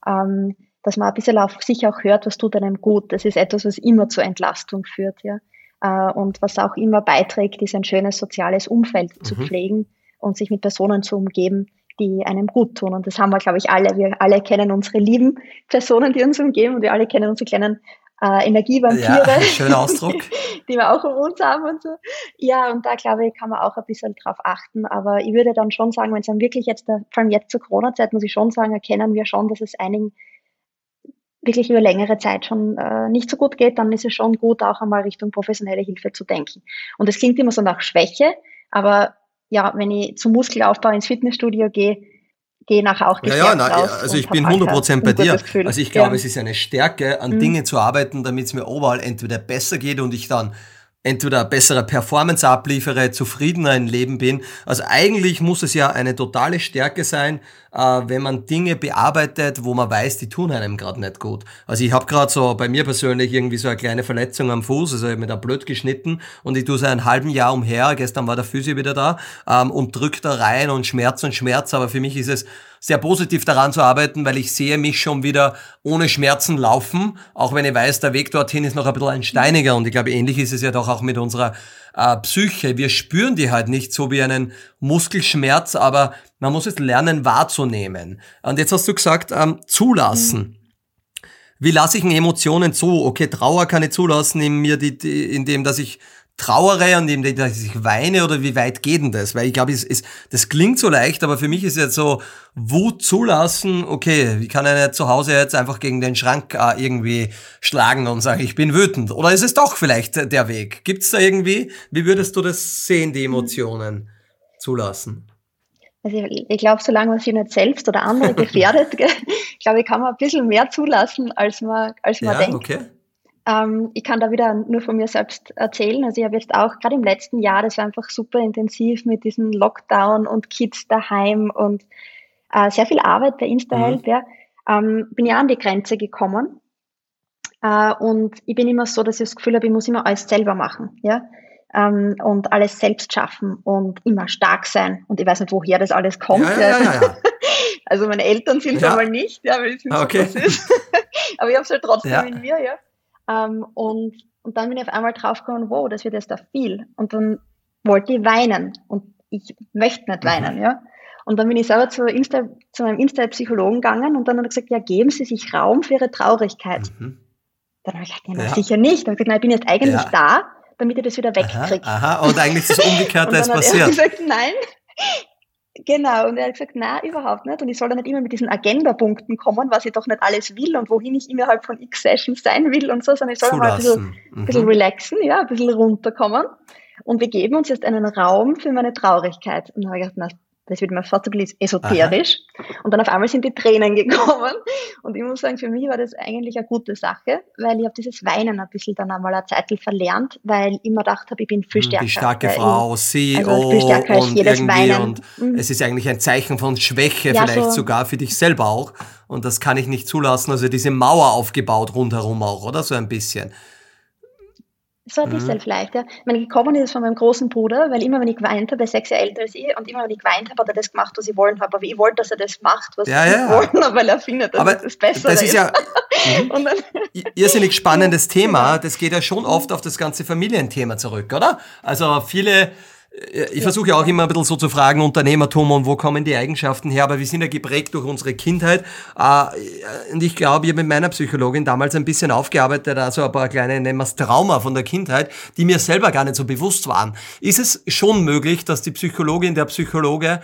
Mhm. Ähm, dass man ein bisschen auf sich auch hört, was tut einem gut. Das ist etwas, was immer zur Entlastung führt, ja. Äh, und was auch immer beiträgt, ist ein schönes soziales Umfeld mhm. zu pflegen und sich mit Personen zu umgeben, die einem gut tun. Und das haben wir, glaube ich, alle. Wir alle kennen unsere lieben Personen, die uns umgeben und wir alle kennen unsere kleinen äh, Energievampire. Ja, schöner Ausdruck. die wir auch um uns haben und so. Ja, und da glaube ich, kann man auch ein bisschen drauf achten. Aber ich würde dann schon sagen, wenn es dann wirklich jetzt, vor allem jetzt zur Corona-Zeit, muss ich schon sagen, erkennen wir schon, dass es einigen wirklich über längere Zeit schon äh, nicht so gut geht, dann ist es schon gut, auch einmal Richtung professionelle Hilfe zu denken. Und es klingt immer so nach Schwäche, aber ja, wenn ich zum Muskelaufbau ins Fitnessstudio gehe, nachher auch gestärkt ja, ja, na, Also ich bin 100% bei dir. Also ich glaube, ja. es ist eine Stärke, an mhm. Dinge zu arbeiten, damit es mir overall entweder besser geht und ich dann entweder bessere Performance abliefere, zufriedener im Leben bin. Also eigentlich muss es ja eine totale Stärke sein, äh, wenn man Dinge bearbeitet, wo man weiß, die tun einem gerade nicht gut. Also ich habe gerade so bei mir persönlich irgendwie so eine kleine Verletzung am Fuß, also ich mir da blöd geschnitten und ich tue so ein halben Jahr umher, gestern war der Physio wieder da ähm, und drückt da rein und Schmerz und Schmerz, aber für mich ist es sehr positiv daran zu arbeiten, weil ich sehe mich schon wieder ohne Schmerzen laufen, auch wenn ich weiß, der Weg dorthin ist noch ein bisschen ein steiniger und ich glaube, ähnlich ist es ja doch auch mit unserer äh, Psyche. Wir spüren die halt nicht so wie einen Muskelschmerz, aber man muss es lernen wahrzunehmen. Und jetzt hast du gesagt, ähm, zulassen. Wie lasse ich Emotionen zu? Okay, Trauer kann ich zulassen, in mir die, die, indem dass ich trauere und indem dass ich weine oder wie weit geht denn das? Weil ich glaube, es, es, das klingt so leicht, aber für mich ist jetzt so Wut zulassen, okay, wie kann er zu Hause jetzt einfach gegen den Schrank äh, irgendwie schlagen und sagen, ich bin wütend? Oder ist es doch vielleicht der Weg? Gibt's da irgendwie, wie würdest du das sehen, die Emotionen zulassen? Also ich, ich glaube, solange man sich nicht selbst oder andere gefährdet, ich glaube, ich kann man ein bisschen mehr zulassen, als man, als man ja, denkt. Okay. Ähm, ich kann da wieder nur von mir selbst erzählen. Also ich habe jetzt auch gerade im letzten Jahr, das war einfach super intensiv mit diesem Lockdown und Kids daheim und äh, sehr viel Arbeit bei InstaHelp, mhm. ja, ähm, bin ja an die Grenze gekommen. Äh, und ich bin immer so, dass ich das Gefühl habe, ich muss immer alles selber machen, ja. Ähm, und alles selbst schaffen und immer stark sein. Und ich weiß nicht, woher das alles kommt. Ja, ja, ja. Also meine Eltern sind es ja. einmal nicht, ja, weil ich okay. so ist. Aber ich habe es halt trotzdem in mir, ja. Ähm, und, und dann bin ich auf einmal draufgekommen, wow, das wird jetzt da viel. Und dann wollte ich weinen. Und ich möchte nicht mhm. weinen, ja. Und dann bin ich selber zu, Insta, zu meinem Insta-Psychologen gegangen und dann hat er gesagt, ja, geben Sie sich Raum für Ihre Traurigkeit. Mhm. Dann habe ich gesagt, ja, sicher nicht. Dann habe ich gesagt, nein, ich bin jetzt eigentlich ja. da, damit ich das wieder wegkriege. Aha, aha, und eigentlich ist das Umgekehrte passiert. Er gesagt, nein, Genau, und er hat gesagt, na überhaupt nicht. Und ich soll da nicht immer mit diesen Agenda-Punkten kommen, was ich doch nicht alles will und wohin ich innerhalb von x Sessions sein will und so, sondern ich soll mal ein bisschen, mhm. bisschen relaxen, ja, ein bisschen runterkommen. Und wir geben uns jetzt einen Raum für meine Traurigkeit. Und dann habe ich gedacht, na, das wird mir fast ein bisschen esoterisch. Aha. Und dann auf einmal sind die Tränen gekommen. Und ich muss sagen, für mich war das eigentlich eine gute Sache, weil ich habe dieses Weinen ein bisschen dann einmal eine Zeit verlernt, weil ich immer gedacht habe, ich bin viel hm, stärker. Die starke Frau, CEO also viel stärker als und jedes Weinen. Und mhm. es ist eigentlich ein Zeichen von Schwäche, ja, vielleicht so sogar für dich selber auch. Und das kann ich nicht zulassen. Also diese Mauer aufgebaut rundherum auch, oder? So ein bisschen. So ein bisschen mhm. vielleicht, ja. Ich meine, gekommen ist es von meinem großen Bruder, weil immer, wenn ich geweint habe, er ist sechs Jahre älter als ich, und immer, wenn ich geweint habe, hat er das gemacht, was ich wollen habe. Aber ich wollte, dass er das macht, was ja, ich ja. wollen habe, weil er findet, dass Aber das besser das ist. Ja, mhm. irrsinnig spannendes Thema. Das geht ja schon oft auf das ganze Familienthema zurück, oder? Also viele ich versuche ja auch immer ein bisschen so zu fragen, Unternehmertum und wo kommen die Eigenschaften her, aber wir sind ja geprägt durch unsere Kindheit. Äh, und ich glaube, ich habe mit meiner Psychologin damals ein bisschen aufgearbeitet, also ein paar kleine, nennen wir es Trauma von der Kindheit, die mir selber gar nicht so bewusst waren. Ist es schon möglich, dass die Psychologin, der Psychologe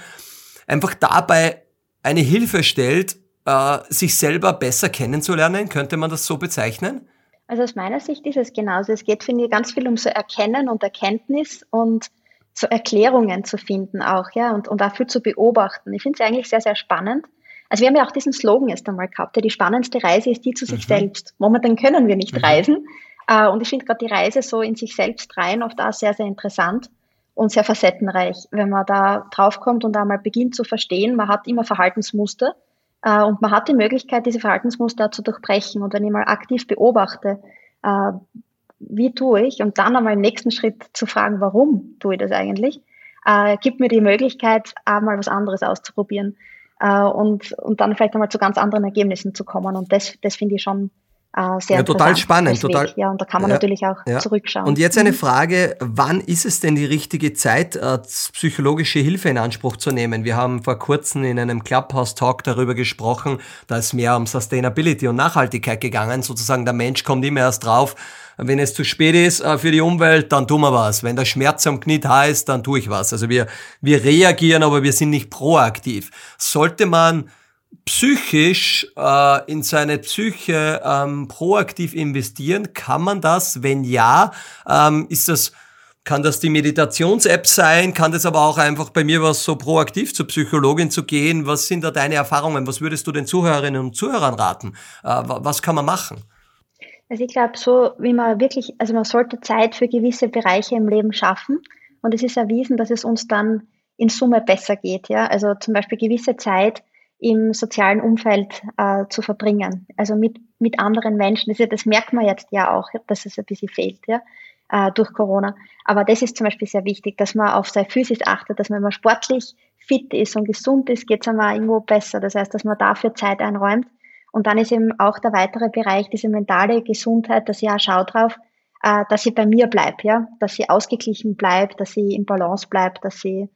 einfach dabei eine Hilfe stellt, äh, sich selber besser kennenzulernen? Könnte man das so bezeichnen? Also aus meiner Sicht ist es genauso. Es geht, finde ich, ganz viel um so Erkennen und Erkenntnis und so Erklärungen zu finden auch, ja, und, und dafür zu beobachten. Ich finde es eigentlich sehr, sehr spannend. Also wir haben ja auch diesen Slogan erst einmal gehabt, ja, die spannendste Reise ist die zu sich mhm. selbst. Momentan können wir nicht mhm. reisen. Äh, und ich finde gerade die Reise so in sich selbst rein oft auch sehr, sehr interessant und sehr facettenreich, wenn man da draufkommt und da mal beginnt zu verstehen, man hat immer Verhaltensmuster äh, und man hat die Möglichkeit, diese Verhaltensmuster zu durchbrechen. Und wenn ich mal aktiv beobachte, äh, wie tue ich? Und dann einmal im nächsten Schritt zu fragen, warum tue ich das eigentlich? Äh, gibt mir die Möglichkeit, auch mal was anderes auszuprobieren äh, und, und dann vielleicht einmal zu ganz anderen Ergebnissen zu kommen. Und das, das finde ich schon äh, sehr ja, total spannend. Total, ja, und da kann man ja, natürlich auch ja. zurückschauen. Und jetzt eine mhm. Frage, wann ist es denn die richtige Zeit, äh, psychologische Hilfe in Anspruch zu nehmen? Wir haben vor kurzem in einem Clubhouse-Talk darüber gesprochen, da ist mehr um Sustainability und Nachhaltigkeit gegangen. Sozusagen der Mensch kommt immer erst drauf, wenn es zu spät ist äh, für die Umwelt, dann tun wir was. Wenn der Schmerz am Knie da ist, dann tue ich was. Also wir, wir reagieren, aber wir sind nicht proaktiv. Sollte man psychisch äh, in seine Psyche ähm, proaktiv investieren? Kann man das? Wenn ja, ähm, ist das kann das die Meditations-App sein? Kann das aber auch einfach bei mir was so proaktiv zur Psychologin zu gehen? Was sind da deine Erfahrungen? Was würdest du den Zuhörerinnen und Zuhörern raten? Äh, was kann man machen? Also ich glaube, so wie man wirklich, also man sollte Zeit für gewisse Bereiche im Leben schaffen. Und es ist erwiesen, dass es uns dann in Summe besser geht. Ja? Also zum Beispiel gewisse Zeit im sozialen Umfeld äh, zu verbringen, also mit, mit anderen Menschen. Das, ja, das merkt man jetzt ja auch, dass es ein bisschen fehlt ja, äh, durch Corona. Aber das ist zum Beispiel sehr wichtig, dass man auf seine Physis achtet, dass man immer sportlich fit ist und gesund ist, geht es einem auch irgendwo besser. Das heißt, dass man dafür Zeit einräumt. Und dann ist eben auch der weitere Bereich, diese mentale Gesundheit, dass ich auch schaue drauf, äh, dass sie bei mir bleibt, ja, dass sie ausgeglichen bleibt, dass sie im Balance bleibt, dass sie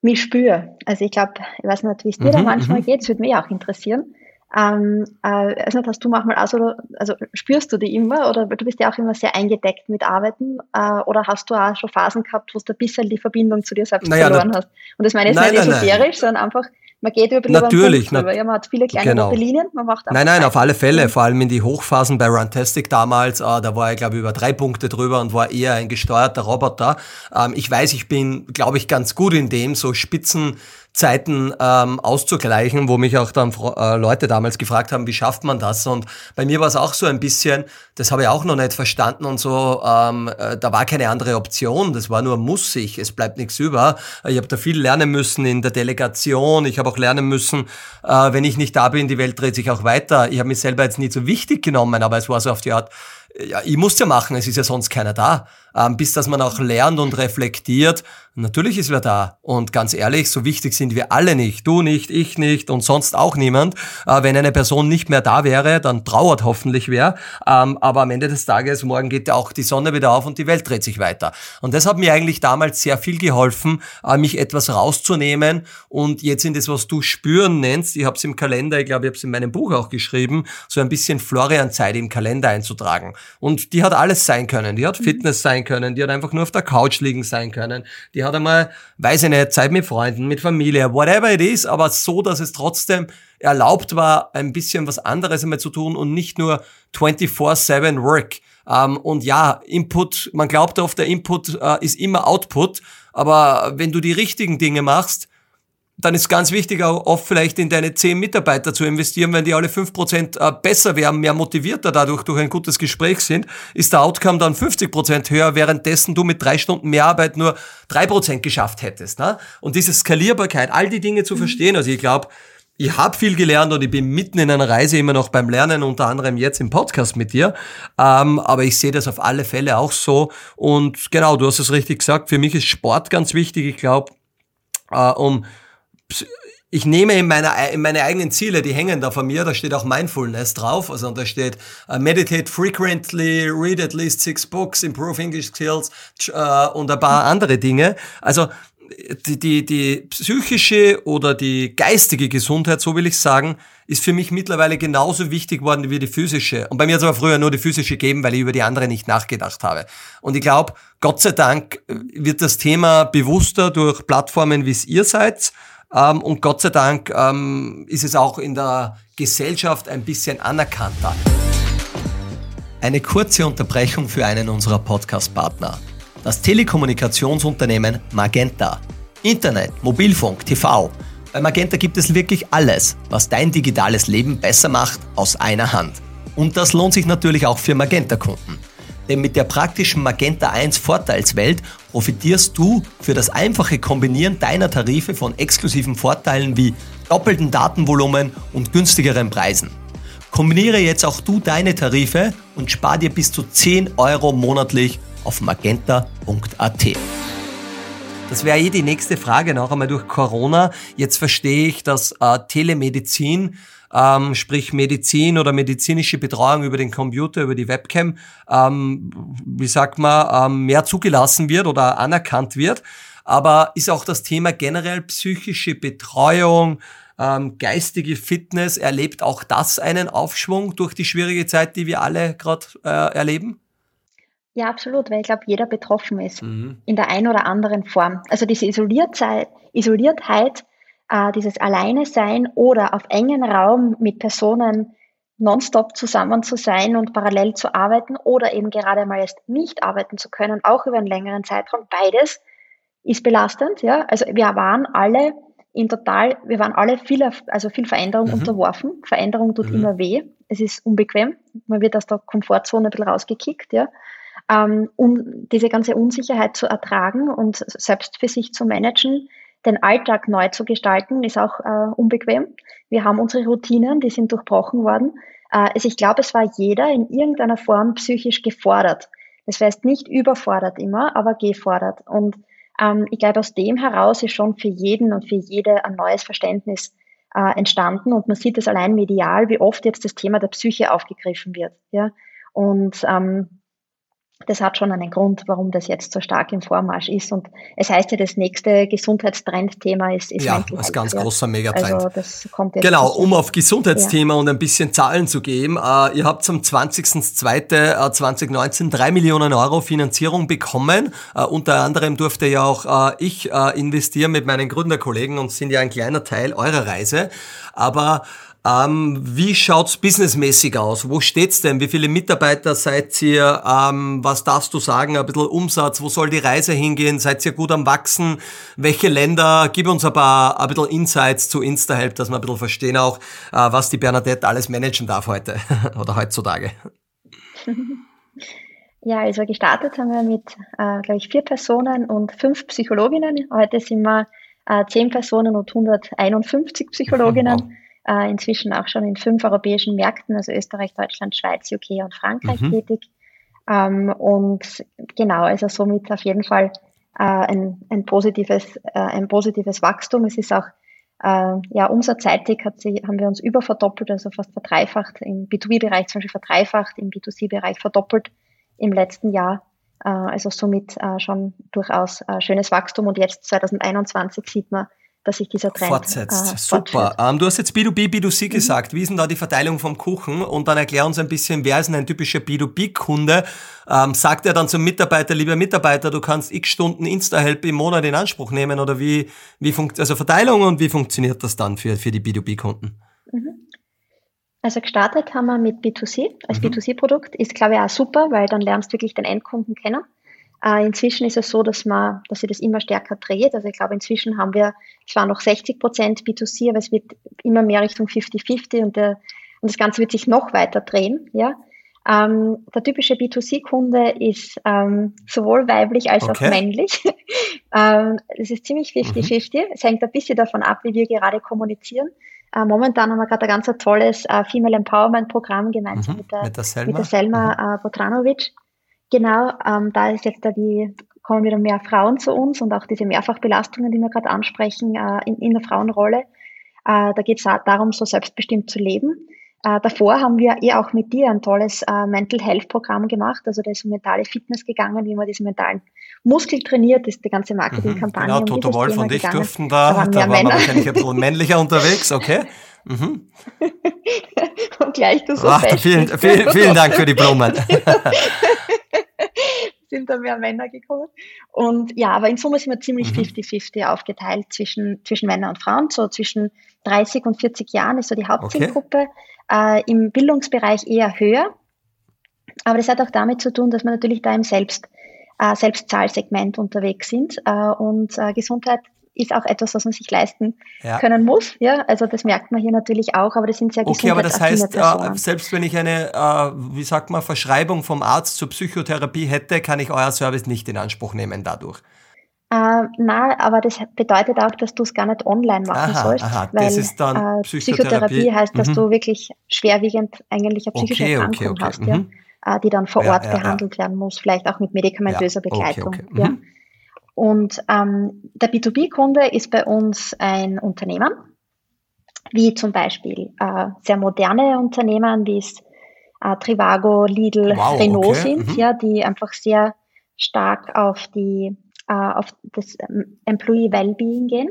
mich spüre. Also ich glaube, ich weiß nicht, wie es dir mhm, da manchmal mhm. geht, es würde mich auch interessieren. Ähm, äh, also hast du manchmal auch so, also spürst du die immer oder du bist ja auch immer sehr eingedeckt mit Arbeiten äh, oder hast du auch schon Phasen gehabt, wo du ein bisschen die Verbindung zu dir selbst naja, verloren hast? Und das meine ich nein, nicht esoterisch, sondern einfach man geht über, Natürlich, über ja, man hat viele kleine genau. Linien, man macht Nein, nein, auf alle Fälle, vor allem in die Hochphasen bei Runtastic damals, äh, da war ich glaube über drei Punkte drüber und war eher ein gesteuerter Roboter. Ähm, ich weiß, ich bin, glaube ich, ganz gut in dem, so Spitzen Zeiten ähm, auszugleichen, wo mich auch dann äh, Leute damals gefragt haben, wie schafft man das? Und bei mir war es auch so ein bisschen, das habe ich auch noch nicht verstanden und so, ähm, äh, da war keine andere Option, das war nur muss ich, es bleibt nichts über. Ich habe da viel lernen müssen in der Delegation, ich habe auch lernen müssen, äh, wenn ich nicht da bin, die Welt dreht sich auch weiter. Ich habe mich selber jetzt nicht so wichtig genommen, aber es war so auf die Art, ja, ich muss ja machen, es ist ja sonst keiner da. Ähm, bis dass man auch lernt und reflektiert, natürlich ist wer da. Und ganz ehrlich, so wichtig sind wir alle nicht. Du nicht, ich nicht und sonst auch niemand. Äh, wenn eine Person nicht mehr da wäre, dann trauert hoffentlich wer. Ähm, aber am Ende des Tages, morgen geht ja auch die Sonne wieder auf und die Welt dreht sich weiter. Und das hat mir eigentlich damals sehr viel geholfen, äh, mich etwas rauszunehmen und jetzt in das, was du spüren nennst, ich habe es im Kalender, ich glaube, ich habe es in meinem Buch auch geschrieben, so ein bisschen Florian-Zeit im Kalender einzutragen. Und die hat alles sein können. Die hat. Fitness sein können, die hat einfach nur auf der Couch liegen sein können, die hat einmal, weiß ich nicht, Zeit mit Freunden, mit Familie, whatever it is, aber so, dass es trotzdem erlaubt war, ein bisschen was anderes einmal zu tun und nicht nur 24-7 Work. Ähm, und ja, Input, man glaubt oft, der Input äh, ist immer Output, aber wenn du die richtigen Dinge machst, dann ist ganz wichtig auch oft vielleicht in deine zehn Mitarbeiter zu investieren, wenn die alle fünf Prozent äh, besser werden, mehr motivierter dadurch durch ein gutes Gespräch sind, ist der Outcome dann 50 Prozent höher, währenddessen du mit drei Stunden mehr Arbeit nur drei Prozent geschafft hättest. Ne? Und diese Skalierbarkeit, all die Dinge zu mhm. verstehen, also ich glaube, ich habe viel gelernt und ich bin mitten in einer Reise immer noch beim Lernen, unter anderem jetzt im Podcast mit dir. Ähm, aber ich sehe das auf alle Fälle auch so. Und genau, du hast es richtig gesagt, für mich ist Sport ganz wichtig. Ich glaube, äh, um ich nehme in, meiner, in meine eigenen Ziele, die hängen da von mir, da steht auch Mindfulness drauf, also da steht uh, meditate frequently, read at least six books, improve English skills uh, und ein paar andere Dinge. Also die, die, die psychische oder die geistige Gesundheit, so will ich sagen, ist für mich mittlerweile genauso wichtig worden wie die physische. Und bei mir hat es aber früher nur die physische gegeben, weil ich über die andere nicht nachgedacht habe. Und ich glaube, Gott sei Dank wird das Thema bewusster durch Plattformen, wie es ihr seid ähm, und Gott sei Dank ähm, ist es auch in der Gesellschaft ein bisschen anerkannter. Eine kurze Unterbrechung für einen unserer Podcast-Partner. Das Telekommunikationsunternehmen Magenta. Internet, Mobilfunk, TV. Bei Magenta gibt es wirklich alles, was dein digitales Leben besser macht, aus einer Hand. Und das lohnt sich natürlich auch für Magenta-Kunden. Denn mit der praktischen Magenta 1 Vorteilswelt profitierst du für das einfache Kombinieren deiner Tarife von exklusiven Vorteilen wie doppelten Datenvolumen und günstigeren Preisen. Kombiniere jetzt auch du deine Tarife und spar dir bis zu 10 Euro monatlich auf magenta.at. Das wäre eh die nächste Frage noch einmal durch Corona. Jetzt verstehe ich, dass äh, Telemedizin ähm, sprich Medizin oder medizinische Betreuung über den Computer, über die Webcam, ähm, wie sagt man, ähm, mehr zugelassen wird oder anerkannt wird. Aber ist auch das Thema generell psychische Betreuung, ähm, geistige Fitness, erlebt auch das einen Aufschwung durch die schwierige Zeit, die wir alle gerade äh, erleben? Ja, absolut, weil ich glaube, jeder betroffen ist mhm. in der einen oder anderen Form. Also diese Isoliertheit, Isoliertheit äh, dieses Alleine sein oder auf engen Raum mit Personen nonstop zusammen zu sein und parallel zu arbeiten oder eben gerade mal erst nicht arbeiten zu können, auch über einen längeren Zeitraum. Beides ist belastend, ja. Also wir waren alle in total, wir waren alle viel, also viel Veränderung mhm. unterworfen. Veränderung tut mhm. immer weh. Es ist unbequem. Man wird aus der Komfortzone ein bisschen rausgekickt, ja. Ähm, um diese ganze Unsicherheit zu ertragen und selbst für sich zu managen, den Alltag neu zu gestalten, ist auch äh, unbequem. Wir haben unsere Routinen, die sind durchbrochen worden. Äh, also ich glaube, es war jeder in irgendeiner Form psychisch gefordert. Das heißt nicht überfordert immer, aber gefordert. Und ähm, ich glaube, aus dem heraus ist schon für jeden und für jede ein neues Verständnis äh, entstanden und man sieht es allein medial, wie oft jetzt das Thema der Psyche aufgegriffen wird. Ja? Und ähm, das hat schon einen Grund, warum das jetzt so stark im Vormarsch ist. Und es heißt ja, das nächste Gesundheitstrendthema ist, ist Ja, als ganz großer Megatrend. Also das kommt jetzt genau, um auf Gesundheitsthema ja. und ein bisschen Zahlen zu geben. Äh, ihr habt am 20.02.2019 drei Millionen Euro Finanzierung bekommen. Äh, unter anderem durfte ja auch äh, ich äh, investieren mit meinen Gründerkollegen und sind ja ein kleiner Teil eurer Reise. Aber ähm, wie schaut's businessmäßig aus? Wo steht's denn? Wie viele Mitarbeiter seid ihr? Ähm, was darfst du sagen? Ein bisschen Umsatz? Wo soll die Reise hingehen? Seid ihr gut am Wachsen? Welche Länder? Gib uns ein paar ein bisschen Insights zu InstaHelp, dass wir ein bisschen verstehen auch, äh, was die Bernadette alles managen darf heute oder heutzutage. Ja, also gestartet haben wir mit, äh, glaube ich, vier Personen und fünf Psychologinnen. Heute sind wir äh, zehn Personen und 151 Psychologinnen. Äh, inzwischen auch schon in fünf europäischen Märkten, also Österreich, Deutschland, Schweiz, UK und Frankreich mhm. tätig. Ähm, und genau, also somit auf jeden Fall äh, ein, ein, positives, äh, ein positives Wachstum. Es ist auch äh, ja, umsatzseitig hat sie, haben wir uns überverdoppelt, also fast verdreifacht, im B2B-Bereich zum Beispiel verdreifacht, im B2C-Bereich verdoppelt im letzten Jahr. Äh, also somit äh, schon durchaus äh, schönes Wachstum. Und jetzt 2021 sieht man, dass sich dieser Trend fortsetzt. Äh, Super. Ähm, du hast jetzt B2B, B2C mhm. gesagt. Wie ist denn da die Verteilung vom Kuchen? Und dann erklär uns ein bisschen, wer ist denn ein typischer B2B-Kunde? Ähm, sagt er dann zum Mitarbeiter, lieber Mitarbeiter, du kannst x Stunden Insta-Help im Monat in Anspruch nehmen oder wie, wie funkt, also Verteilung und wie funktioniert das dann für, für die B2B-Kunden? Mhm. Also gestartet haben wir mit B2C als mhm. B2C-Produkt. Ist, glaube ich, auch super, weil dann lernst du wirklich den Endkunden kennen. Äh, inzwischen ist es so, dass man, dass sich das immer stärker dreht. Also ich glaube, inzwischen haben wir zwar noch 60 Prozent B2C, aber es wird immer mehr Richtung 50-50 und, der, und das Ganze wird sich noch weiter drehen. Ja? Ähm, der typische B2C-Kunde ist ähm, sowohl weiblich als okay. auch männlich. ähm, es ist ziemlich 50-50. Mhm. Es hängt ein bisschen davon ab, wie wir gerade kommunizieren. Äh, momentan haben wir gerade ein ganz tolles äh, Female Empowerment Programm gemeinsam mhm. mit, der, mit der Selma, mit der Selma mhm. äh, Botranovic. Genau, ähm, da ist jetzt da die, kommen wieder mehr Frauen zu uns und auch diese Mehrfachbelastungen, die wir gerade ansprechen, äh, in, in der Frauenrolle. Äh, da geht es darum, so selbstbestimmt zu leben. Äh, davor haben wir eh auch mit dir ein tolles äh, Mental Health Programm gemacht. Also da ist um mentale Fitness gegangen, wie man diesen mentalen Muskel trainiert, ist die ganze Marketingkampagne. Mhm, genau, Toto Wolf und ich durften da, da waren, da waren wir wahrscheinlich ein bisschen männlicher unterwegs, okay. Mhm. und gleich du so Ach, vielen, vielen, vielen Dank für die Blumen. sind da mehr Männer gekommen. Und ja, aber in Summe sind wir ziemlich 50-50 mhm. aufgeteilt zwischen, zwischen Männern und Frauen. So zwischen 30 und 40 Jahren ist so die Hauptzielgruppe. Okay. Äh, Im Bildungsbereich eher höher. Aber das hat auch damit zu tun, dass wir natürlich da im Selbst, äh, Selbstzahlsegment unterwegs sind. Äh, und äh, Gesundheit ist auch etwas, was man sich leisten ja. können muss. Ja, also das merkt man hier natürlich auch, aber das sind sehr Okay, aber das heißt, äh, selbst wenn ich eine, äh, wie sagt man, Verschreibung vom Arzt zur Psychotherapie hätte, kann ich euer Service nicht in Anspruch nehmen dadurch. Äh, na, aber das bedeutet auch, dass du es gar nicht online machen aha, sollst. Aha, weil, äh, Psychotherapie. Psychotherapie heißt, dass mhm. du wirklich schwerwiegend eigentlich eine psychische okay, Erkrankung okay, okay. hast, mhm. ja, äh, die dann vor Ort ja, ja, behandelt werden muss, vielleicht auch mit medikamentöser Begleitung. Ja. Mhm. Und ähm, der B2B-Kunde ist bei uns ein Unternehmen, wie zum Beispiel äh, sehr moderne Unternehmen, wie es äh, Trivago, Lidl, wow, Renault okay. sind, mhm. ja, die einfach sehr stark auf die äh, auf das ähm, Employee Wellbeing gehen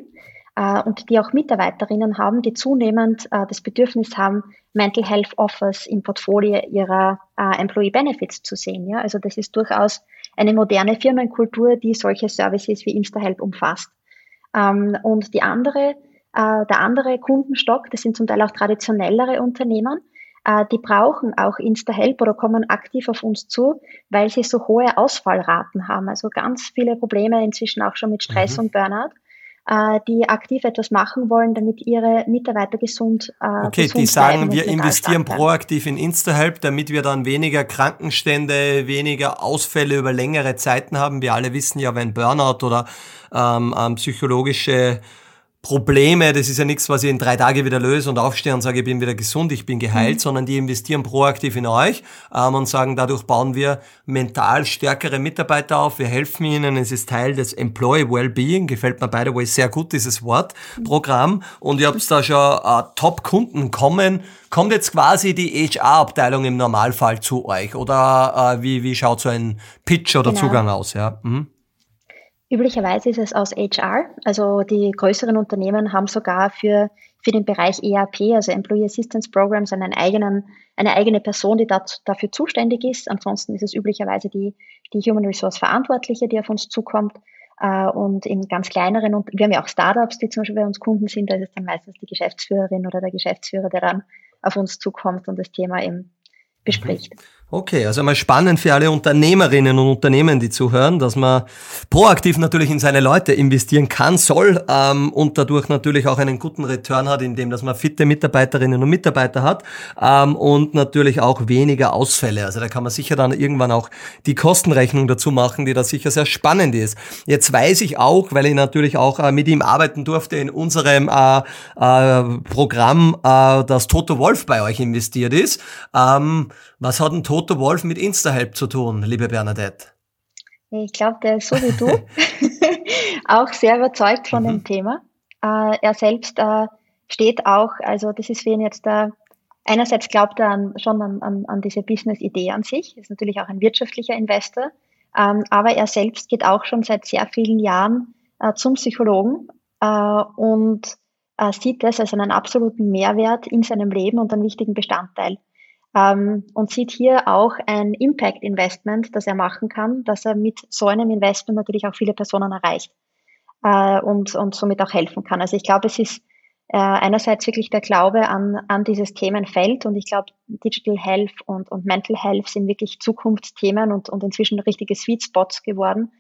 äh, und die auch Mitarbeiterinnen haben, die zunehmend äh, das Bedürfnis haben, Mental Health Offers im Portfolio ihrer äh, Employee Benefits zu sehen. Ja? Also das ist durchaus eine moderne Firmenkultur, die solche Services wie InstaHelp umfasst. Ähm, und die andere, der andere Kundenstock, das sind zum Teil auch traditionellere Unternehmen, die brauchen auch InstaHelp oder kommen aktiv auf uns zu, weil sie so hohe Ausfallraten haben. Also ganz viele Probleme inzwischen auch schon mit Stress mhm. und Burnout äh, die aktiv etwas machen wollen, damit ihre Mitarbeiter gesund äh, Okay, gesund die sagen, wir investieren proaktiv in InstaHelp, damit wir dann weniger Krankenstände, weniger Ausfälle über längere Zeiten haben. Wir alle wissen ja, wenn Burnout oder ähm, ähm, psychologische Probleme, das ist ja nichts, was ich in drei Tage wieder löse und aufstehe und sage, ich bin wieder gesund, ich bin geheilt, mhm. sondern die investieren proaktiv in euch ähm, und sagen, dadurch bauen wir mental stärkere Mitarbeiter auf, wir helfen ihnen, es ist Teil des Employee Wellbeing, gefällt mir by the way sehr gut, dieses Wort, mhm. Programm und ihr habt da schon äh, Top-Kunden kommen, kommt jetzt quasi die HR-Abteilung im Normalfall zu euch oder äh, wie, wie schaut so ein Pitch oder genau. Zugang aus? Ja? Mhm. Üblicherweise ist es aus HR. Also die größeren Unternehmen haben sogar für, für den Bereich ERP, also Employee Assistance Programs, einen eigenen, eine eigene Person, die dazu, dafür zuständig ist. Ansonsten ist es üblicherweise die, die Human Resource Verantwortliche, die auf uns zukommt. Uh, und in ganz kleineren, und wir haben ja auch Startups, die zum Beispiel bei uns Kunden sind, da ist es dann meistens die Geschäftsführerin oder der Geschäftsführer, der dann auf uns zukommt und das Thema eben bespricht. Mhm. Okay, also mal spannend für alle Unternehmerinnen und Unternehmen, die zuhören, dass man proaktiv natürlich in seine Leute investieren kann, soll ähm, und dadurch natürlich auch einen guten Return hat, indem dass man fitte Mitarbeiterinnen und Mitarbeiter hat ähm, und natürlich auch weniger Ausfälle. Also da kann man sicher dann irgendwann auch die Kostenrechnung dazu machen, die da sicher sehr spannend ist. Jetzt weiß ich auch, weil ich natürlich auch äh, mit ihm arbeiten durfte in unserem äh, äh, Programm, äh, dass Toto Wolf bei euch investiert ist. Ähm, was hat ein Toto Wolf mit InstaHelp zu tun, liebe Bernadette? Ich glaube, der ist so wie du auch sehr überzeugt von mhm. dem Thema. Äh, er selbst äh, steht auch, also das ist für ihn jetzt der, einerseits glaubt er an, schon an, an, an diese Business-Idee an sich, ist natürlich auch ein wirtschaftlicher Investor, ähm, aber er selbst geht auch schon seit sehr vielen Jahren äh, zum Psychologen äh, und äh, sieht das als einen absoluten Mehrwert in seinem Leben und einen wichtigen Bestandteil ähm, und sieht hier auch ein Impact Investment, das er machen kann, dass er mit so einem Investment natürlich auch viele Personen erreicht äh, und, und somit auch helfen kann. Also ich glaube, es ist äh, einerseits wirklich der Glaube an, an dieses Themenfeld und ich glaube, Digital Health und, und Mental Health sind wirklich Zukunftsthemen und, und inzwischen richtige Sweet Spots geworden.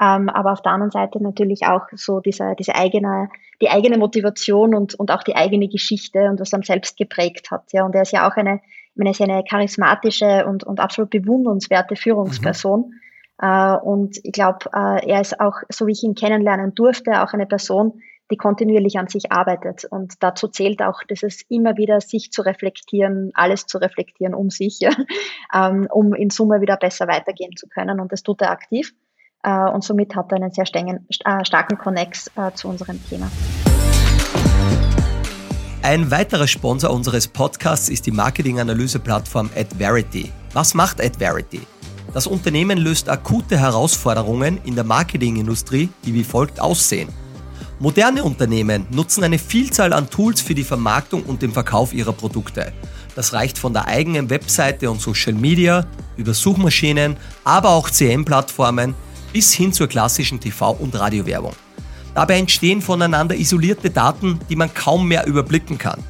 Ähm, aber auf der anderen Seite natürlich auch so diese, diese eigene, die eigene Motivation und, und auch die eigene Geschichte und was er selbst geprägt hat. Ja, und er ist ja auch eine meine, ist eine charismatische und, und absolut bewundernswerte Führungsperson. Mhm. Äh, und ich glaube, äh, er ist auch, so wie ich ihn kennenlernen durfte, auch eine Person, die kontinuierlich an sich arbeitet. Und dazu zählt auch, dass es immer wieder sich zu reflektieren, alles zu reflektieren um sich, ja, ähm, um in Summe wieder besser weitergehen zu können. Und das tut er aktiv. Äh, und somit hat er einen sehr strengen, starken Connex äh, zu unserem Thema. Ein weiterer Sponsor unseres Podcasts ist die Marketinganalyse-Plattform AdVerity. Was macht AdVerity? Das Unternehmen löst akute Herausforderungen in der Marketingindustrie, die wie folgt aussehen. Moderne Unternehmen nutzen eine Vielzahl an Tools für die Vermarktung und den Verkauf ihrer Produkte. Das reicht von der eigenen Webseite und Social Media über Suchmaschinen, aber auch CM-Plattformen bis hin zur klassischen TV- und Radiowerbung. Dabei entstehen voneinander isolierte Daten, die man kaum mehr überblicken kann.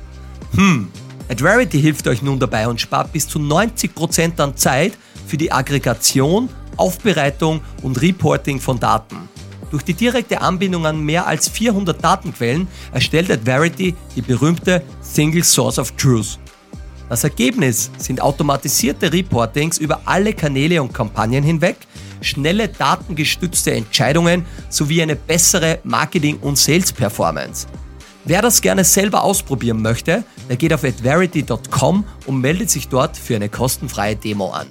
Hm, Adverity hilft euch nun dabei und spart bis zu 90% an Zeit für die Aggregation, Aufbereitung und Reporting von Daten. Durch die direkte Anbindung an mehr als 400 Datenquellen erstellt Adverity die berühmte Single Source of Truth. Das Ergebnis sind automatisierte Reportings über alle Kanäle und Kampagnen hinweg, schnelle datengestützte Entscheidungen sowie eine bessere Marketing- und Sales-Performance. Wer das gerne selber ausprobieren möchte, der geht auf adverity.com und meldet sich dort für eine kostenfreie Demo an.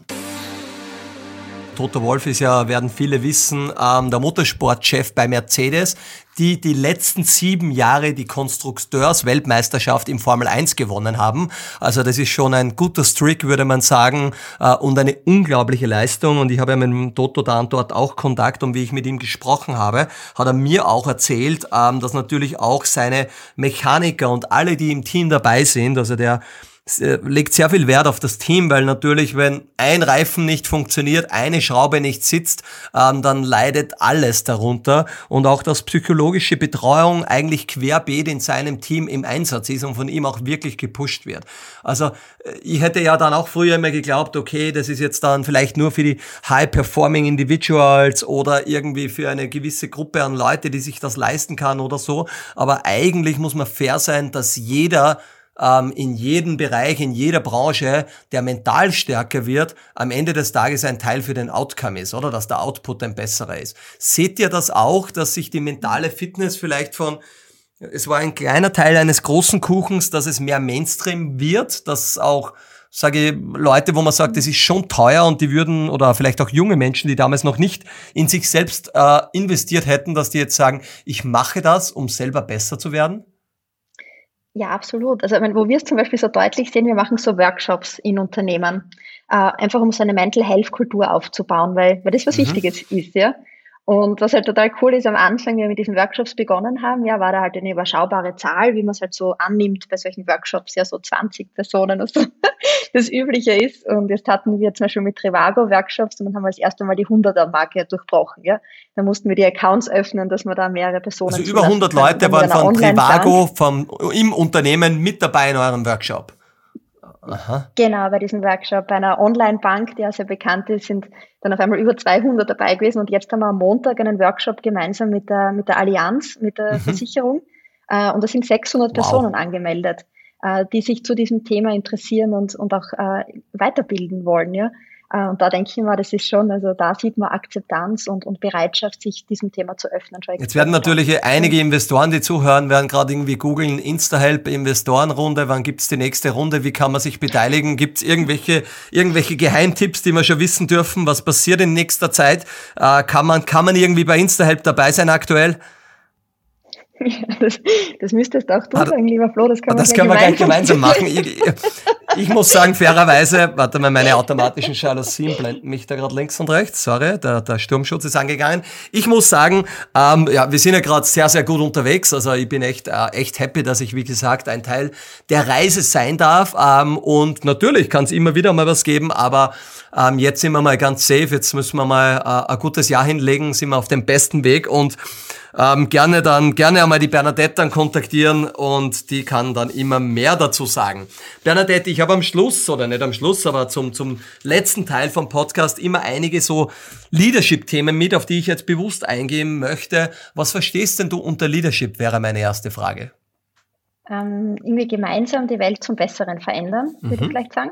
Toto Wolf ist ja, werden viele wissen, ähm, der Motorsportchef bei Mercedes, die die letzten sieben Jahre die Konstrukteursweltmeisterschaft im Formel 1 gewonnen haben. Also das ist schon ein guter Streak, würde man sagen, äh, und eine unglaubliche Leistung. Und ich habe ja mit dem Toto da und dort auch Kontakt und wie ich mit ihm gesprochen habe, hat er mir auch erzählt, ähm, dass natürlich auch seine Mechaniker und alle, die im Team dabei sind, also der legt sehr viel Wert auf das Team, weil natürlich, wenn ein Reifen nicht funktioniert, eine Schraube nicht sitzt, ähm, dann leidet alles darunter. Und auch, dass psychologische Betreuung eigentlich querbeet in seinem Team im Einsatz ist und von ihm auch wirklich gepusht wird. Also äh, ich hätte ja dann auch früher immer geglaubt, okay, das ist jetzt dann vielleicht nur für die High-Performing Individuals oder irgendwie für eine gewisse Gruppe an Leute, die sich das leisten kann oder so. Aber eigentlich muss man fair sein, dass jeder ähm, in jedem Bereich, in jeder Branche, der mental stärker wird, am Ende des Tages ein Teil für den Outcome ist, oder? Dass der Output ein besserer ist. Seht ihr das auch, dass sich die mentale Fitness vielleicht von Es war ein kleiner Teil eines großen Kuchens, dass es mehr Mainstream wird, dass auch sage ich, Leute, wo man sagt, das ist schon teuer und die würden, oder vielleicht auch junge Menschen, die damals noch nicht in sich selbst äh, investiert hätten, dass die jetzt sagen, ich mache das, um selber besser zu werden? Ja, absolut. Also meine, wo wir es zum Beispiel so deutlich sehen, wir machen so Workshops in Unternehmen, äh, einfach um so eine Mental Health Kultur aufzubauen, weil, weil das was mhm. Wichtiges ist, ja. Und was halt total cool ist, am Anfang, wie wir mit diesen Workshops begonnen haben, ja, war da halt eine überschaubare Zahl, wie man es halt so annimmt bei solchen Workshops, ja, so 20 Personen, was so das Übliche ist. Und jetzt hatten wir zum Beispiel mit Trivago Workshops und dann haben wir das erste Mal die 100er-Marke durchbrochen, ja. Da mussten wir die Accounts öffnen, dass wir da mehrere Personen Also über 100 Leute waren von Trivago vom, im Unternehmen mit dabei in eurem Workshop. Aha. Genau, bei diesem Workshop. Bei einer Online-Bank, die ja sehr bekannt ist, sind dann auf einmal über 200 dabei gewesen. Und jetzt haben wir am Montag einen Workshop gemeinsam mit der, mit der Allianz, mit der mhm. Versicherung. Äh, und da sind 600 wow. Personen angemeldet, äh, die sich zu diesem Thema interessieren und, und auch äh, weiterbilden wollen. Ja? Äh, und da denke ich mal, das ist schon, also da sieht man Akzeptanz und, und Bereitschaft, sich diesem Thema zu öffnen. Jetzt werden natürlich einige Investoren, die zuhören, werden gerade irgendwie googeln, Instahelp Investorenrunde, wann gibt's die nächste Runde, wie kann man sich beteiligen, gibt's irgendwelche, irgendwelche Geheimtipps, die wir schon wissen dürfen, was passiert in nächster Zeit, äh, kann, man, kann man irgendwie bei Instahelp dabei sein aktuell? Ja, das, das müsstest auch du sagen, lieber Flo. Das, kann das können wir gleich gemeinsam machen. Ich, ich, muss sagen, fairerweise, warte mal, meine automatischen Jalousien blenden mich da gerade links und rechts. Sorry, der, der Sturmschutz ist angegangen. Ich muss sagen, ähm, ja, wir sind ja gerade sehr, sehr gut unterwegs. Also ich bin echt, äh, echt happy, dass ich, wie gesagt, ein Teil der Reise sein darf. Ähm, und natürlich kann es immer wieder mal was geben, aber ähm, jetzt sind wir mal ganz safe. Jetzt müssen wir mal äh, ein gutes Jahr hinlegen, sind wir auf dem besten Weg und ähm, gerne dann, gerne einmal die Bernadette dann kontaktieren und die kann dann immer mehr dazu sagen. Bernadette, ich habe am Schluss, oder nicht am Schluss, aber zum, zum letzten Teil vom Podcast immer einige so Leadership-Themen mit, auf die ich jetzt bewusst eingehen möchte. Was verstehst denn du unter Leadership, wäre meine erste Frage. Ähm, irgendwie gemeinsam die Welt zum Besseren verändern, würde mhm. ich vielleicht sagen.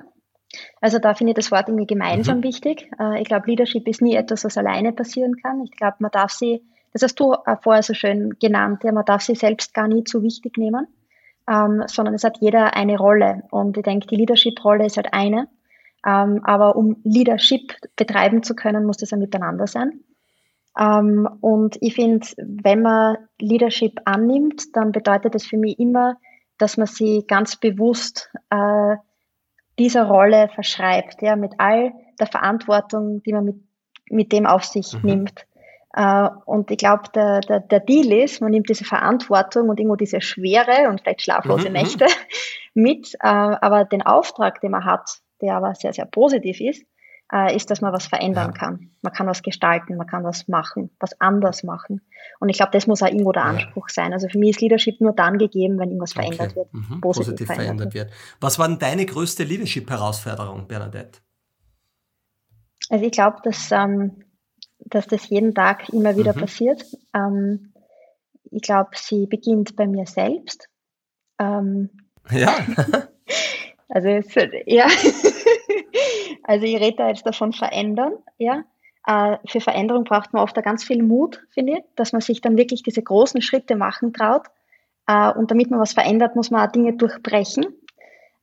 Also da finde ich das Wort irgendwie gemeinsam mhm. wichtig. Äh, ich glaube, Leadership ist nie etwas, was alleine passieren kann. Ich glaube, man darf sie das hast du vorher so schön genannt. Ja, man darf sie selbst gar nie zu wichtig nehmen, ähm, sondern es hat jeder eine Rolle. Und ich denke, die Leadership-Rolle ist halt eine. Ähm, aber um Leadership betreiben zu können, muss das ein Miteinander sein. Ähm, und ich finde, wenn man Leadership annimmt, dann bedeutet das für mich immer, dass man sie ganz bewusst äh, dieser Rolle verschreibt, ja, mit all der Verantwortung, die man mit, mit dem auf sich mhm. nimmt. Äh, und ich glaube, der, der, der Deal ist, man nimmt diese Verantwortung und irgendwo diese Schwere und vielleicht schlaflose mhm. Nächte mit, äh, aber den Auftrag, den man hat, der aber sehr, sehr positiv ist, äh, ist, dass man was verändern ja. kann. Man kann was gestalten, man kann was machen, was anders machen. Und ich glaube, das muss auch irgendwo der Anspruch ja. sein. Also für mich ist Leadership nur dann gegeben, wenn irgendwas okay. verändert wird. Mhm. Positiv, positiv verändert, verändert wird. Was war denn deine größte Leadership-Herausforderung, Bernadette? Also ich glaube, dass ähm, dass das jeden Tag immer wieder mhm. passiert. Ähm, ich glaube, sie beginnt bei mir selbst. Ähm, ja. also, ja. also ich rede da jetzt davon verändern, ja. Äh, für Veränderung braucht man oft ganz viel Mut, finde ich, dass man sich dann wirklich diese großen Schritte machen traut. Äh, und damit man was verändert, muss man auch Dinge durchbrechen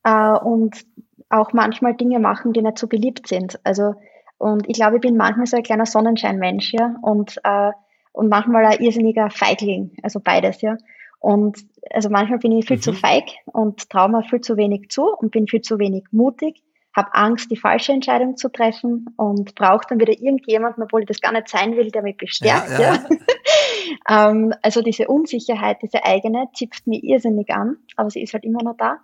äh, und auch manchmal Dinge machen, die nicht so beliebt sind. Also und ich glaube, ich bin manchmal so ein kleiner Sonnenscheinmensch, ja, und, äh, und manchmal ein irrsinniger Feigling, also beides, ja. Und also manchmal bin ich viel mhm. zu feig und traue mir viel zu wenig zu und bin viel zu wenig mutig, habe Angst, die falsche Entscheidung zu treffen und brauche dann wieder irgendjemanden, obwohl ich das gar nicht sein will, der mich bestärkt. Ja, ja. ja. ähm, also diese Unsicherheit, diese eigene, zipft mich irrsinnig an, aber sie ist halt immer noch da.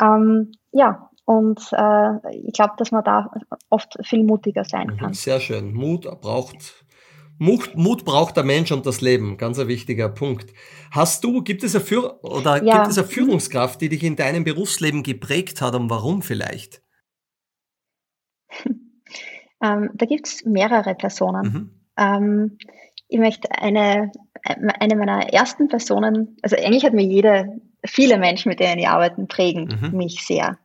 Ähm, ja, und äh, ich glaube, dass man da oft viel mutiger sein mhm, kann. Sehr schön. Mut braucht Mut, Mut braucht der Mensch und das Leben. Ganz ein wichtiger Punkt. Hast du, gibt es eine, Führ oder ja. gibt es eine Führungskraft, die dich in deinem Berufsleben geprägt hat und warum vielleicht? ähm, da gibt es mehrere Personen. Mhm. Ähm, ich möchte eine, eine meiner ersten Personen, also eigentlich hat mir jede, viele Menschen, mit denen ich arbeite, prägen mhm. mich sehr.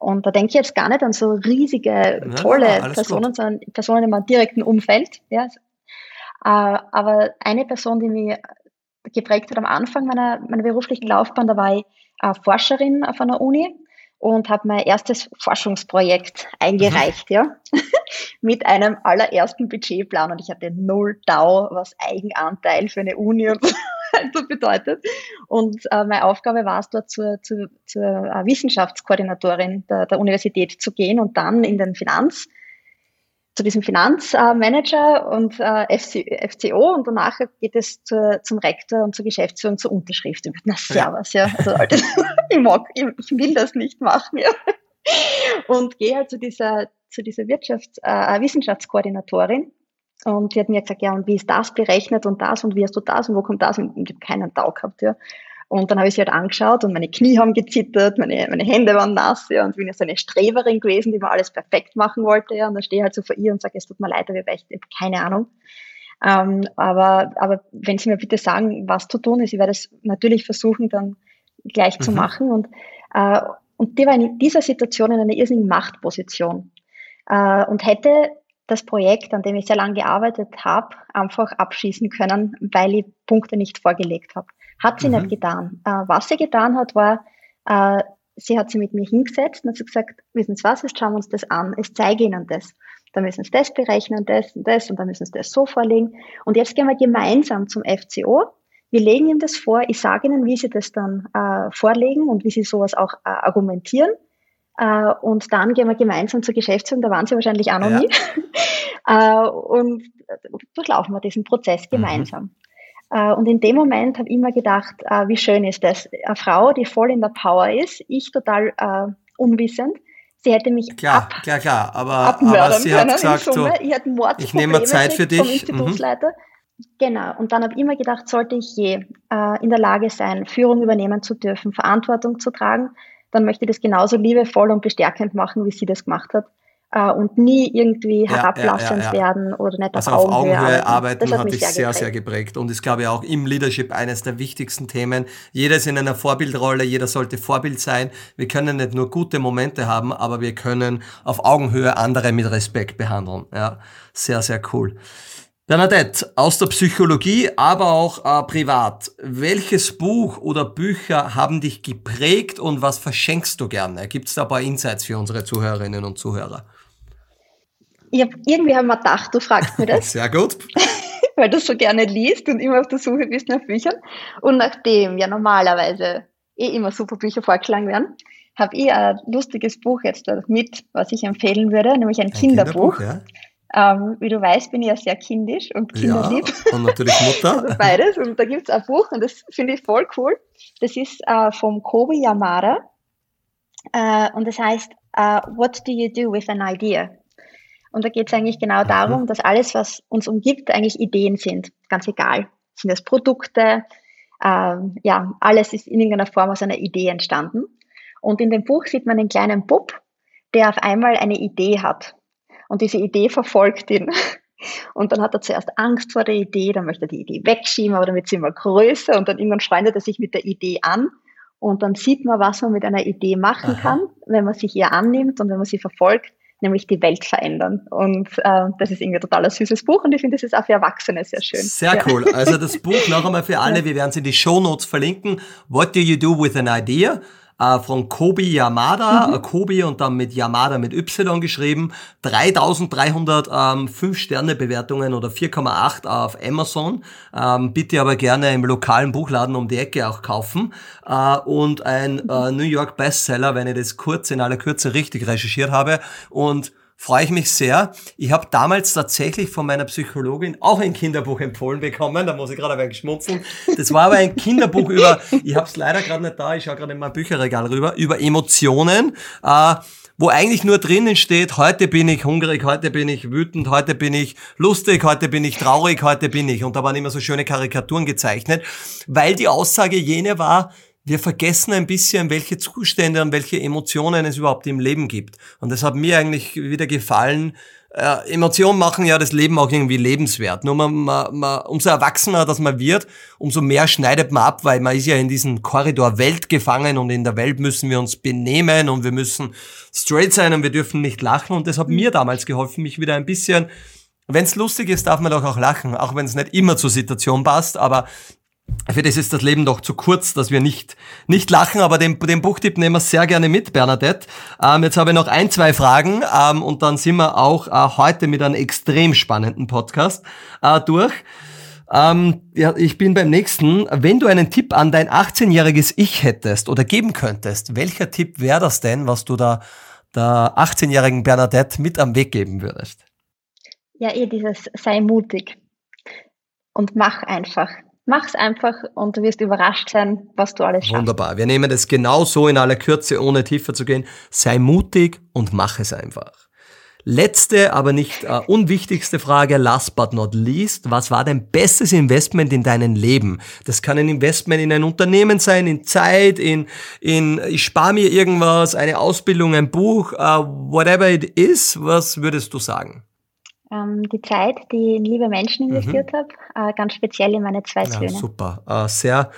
Und da denke ich jetzt gar nicht an so riesige, tolle ja, Personen, gut. sondern Personen in meinem direkten Umfeld. Ja. Äh, aber eine Person, die mich geprägt hat am Anfang meiner, meiner beruflichen Laufbahn. Da war ich äh, Forscherin auf einer Uni und habe mein erstes Forschungsprojekt eingereicht, mhm. ja, mit einem allerersten Budgetplan und ich hatte null Dau, was Eigenanteil für eine Uni und so bedeutet. Und äh, meine Aufgabe war es dort zur, zur, zur äh, Wissenschaftskoordinatorin der, der Universität zu gehen und dann in den Finanz zu diesem Finanzmanager und äh, FC, FCO und danach geht es zur, zum Rektor und zur Geschäftsführung zur Unterschrift. Na, servus, ja. Also, ich, mag, ich, ich will das nicht machen, ja. Und gehe halt zu dieser, zu dieser Wirtschafts-, äh, Wissenschaftskoordinatorin und die hat mir gesagt, ja, und wie ist das berechnet und das und wie hast du das und wo kommt das? Und ich habe keinen Tau gehabt, ja. Und dann habe ich sie halt angeschaut und meine Knie haben gezittert, meine, meine Hände waren nass, ja, und bin ja so eine Streberin gewesen, die mir alles perfekt machen wollte, ja, und dann stehe ich halt so vor ihr und sage, es tut mir leid, aber ich habe keine Ahnung. Ähm, aber, aber wenn Sie mir bitte sagen, was zu tun ist, ich werde es natürlich versuchen, dann gleich mhm. zu machen. Und, äh, und die war in dieser Situation in einer irrsinnigen Machtposition äh, und hätte das Projekt, an dem ich sehr lange gearbeitet habe, einfach abschließen können, weil ich Punkte nicht vorgelegt habe. Hat sie mhm. nicht getan. Äh, was sie getan hat, war, äh, sie hat sie mit mir hingesetzt und hat gesagt, wissen Sie was, jetzt schauen wir uns das an, ich zeige Ihnen das. Da müssen Sie das berechnen, das und das und dann müssen Sie das so vorlegen. Und jetzt gehen wir gemeinsam zum FCO. Wir legen Ihnen das vor, ich sage Ihnen, wie Sie das dann äh, vorlegen und wie Sie sowas auch äh, argumentieren. Uh, und dann gehen wir gemeinsam zur Geschäftsführung, da waren sie wahrscheinlich auch noch ja. nie. uh, und durchlaufen wir diesen Prozess mhm. gemeinsam. Mhm. Äh, und in dem Moment habe ich immer gedacht, äh, wie schön ist das. Eine Frau, die voll in der Power ist, ich total äh, unwissend. Sie hätte mich klar, ab, klar, klar, aber, aber sie hat gesagt, so, ich, ich nehme Zeit für dich. Vom mhm. Institutsleiter. Mhm. Genau. Und dann habe ich immer gedacht, sollte ich je äh, in der Lage sein, Führung übernehmen zu dürfen, Verantwortung zu tragen, dann möchte ich das genauso liebevoll und bestärkend machen, wie sie das gemacht hat äh, und nie irgendwie herablassend ja, ja, ja, werden oder nicht also auf, Augenhöhe, Augenhöhe arbeiten. Das hat, mich sehr, sehr, sehr geprägt. Und ist, glaube ich, auch im Leadership eines der wichtigsten Themen. Jeder ist in einer Vorbildrolle, jeder sollte Vorbild sein. Wir können nicht nur gute Momente haben, aber wir können auf Augenhöhe andere mit Respekt behandeln. Ja, sehr, sehr cool. Bernadette, aus der Psychologie, aber auch äh, privat. Welches Buch oder Bücher haben dich geprägt und was verschenkst du gerne? Gibt es da ein paar Insights für unsere Zuhörerinnen und Zuhörer? Ich hab, irgendwie haben wir gedacht, du fragst mir das. Sehr gut. Weil du so gerne liest und immer auf der Suche bist nach Büchern. Und nachdem ja normalerweise eh immer super Bücher vorgeschlagen werden, habe ich ein lustiges Buch jetzt mit, was ich empfehlen würde, nämlich ein, ein Kinderbuch. Kinderbuch ja. Ähm, wie du weißt, bin ich ja sehr kindisch und kinderlieb. Ja, und natürlich Mutter. also beides. Und da gibt es ein Buch und das finde ich voll cool. Das ist äh, vom Kobi Yamada. Äh, und das heißt, uh, What do you do with an idea? Und da geht es eigentlich genau darum, dass alles, was uns umgibt, eigentlich Ideen sind. Ganz egal. Sind es Produkte? Ähm, ja, alles ist in irgendeiner Form aus einer Idee entstanden. Und in dem Buch sieht man einen kleinen Bub, der auf einmal eine Idee hat. Und diese Idee verfolgt ihn. Und dann hat er zuerst Angst vor der Idee, dann möchte er die Idee wegschieben, aber dann wird sie immer größer und dann irgendwann freundet er sich mit der Idee an. Und dann sieht man, was man mit einer Idee machen Aha. kann, wenn man sich ihr annimmt und wenn man sie verfolgt nämlich die Welt verändern. Und äh, das ist irgendwie ein total süßes Buch und ich finde, das ist auch für Erwachsene sehr schön. Sehr ja. cool. Also das Buch noch einmal für alle, wir werden es in die Show Notes verlinken. What do you do with an idea? Äh, von Kobi Yamada, mhm. Äh, Kobi und dann mit Yamada mit Y geschrieben, 3300 ähm, 5-Sterne-Bewertungen oder 4,8 auf Amazon. Ähm, bitte aber gerne im lokalen Buchladen um die Ecke auch kaufen. Äh, und ein äh, New York Bestseller, wenn ich das kurz in aller Kürze richtig recherchiert habe. Und freue ich mich sehr. Ich habe damals tatsächlich von meiner Psychologin auch ein Kinderbuch empfohlen bekommen. Da muss ich gerade ein wenig. Das war aber ein Kinderbuch über, ich habe es leider gerade nicht da, ich schaue gerade in mein Bücherregal rüber, über Emotionen. Äh, wo eigentlich nur drinnen steht, heute bin ich hungrig, heute bin ich wütend, heute bin ich lustig, heute bin ich traurig, heute bin ich. Und da waren immer so schöne Karikaturen gezeichnet, weil die Aussage jene war, wir vergessen ein bisschen, welche Zustände und welche Emotionen es überhaupt im Leben gibt. Und das hat mir eigentlich wieder gefallen. Äh, Emotionen machen ja das Leben auch irgendwie lebenswert. Nur man, man, man, umso erwachsener das man wird, umso mehr schneidet man ab, weil man ist ja in diesem Korridor Welt gefangen und in der Welt müssen wir uns benehmen und wir müssen straight sein und wir dürfen nicht lachen. Und das hat mir damals geholfen, mich wieder ein bisschen wenn es lustig ist, darf man doch auch lachen, auch wenn es nicht immer zur Situation passt, aber für das ist das Leben doch zu kurz, dass wir nicht, nicht lachen, aber den, den Buchtipp nehmen wir sehr gerne mit, Bernadette. Ähm, jetzt habe ich noch ein, zwei Fragen ähm, und dann sind wir auch äh, heute mit einem extrem spannenden Podcast äh, durch. Ähm, ja, ich bin beim nächsten. Wenn du einen Tipp an dein 18-jähriges Ich hättest oder geben könntest, welcher Tipp wäre das denn, was du da der 18-jährigen Bernadette mit am Weg geben würdest? Ja, eh dieses sei mutig und mach einfach. Mach's einfach und du wirst überrascht sein, was du alles schaffst. Wunderbar. Wir nehmen das genau so in aller Kürze, ohne tiefer zu gehen. Sei mutig und mach es einfach. Letzte, aber nicht äh, unwichtigste Frage, last but not least. Was war dein bestes Investment in deinem Leben? Das kann ein Investment in ein Unternehmen sein, in Zeit, in, in ich spare mir irgendwas, eine Ausbildung, ein Buch, uh, whatever it is. Was würdest du sagen? Ähm, die Zeit, die in liebe Menschen mhm. investiert mhm. habe, äh, ganz speziell in meine zwei Söhne. Ja, super. Äh, sehr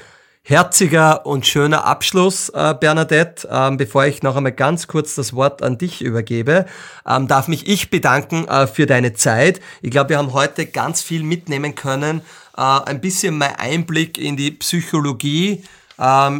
herziger und schöner Abschluss, äh, Bernadette. Ähm, bevor ich noch einmal ganz kurz das Wort an dich übergebe, ähm, darf mich ich bedanken für deine Zeit. Ich glaube, wir haben heute ganz viel mitnehmen können. Ein bisschen mein Einblick in die Psychologie,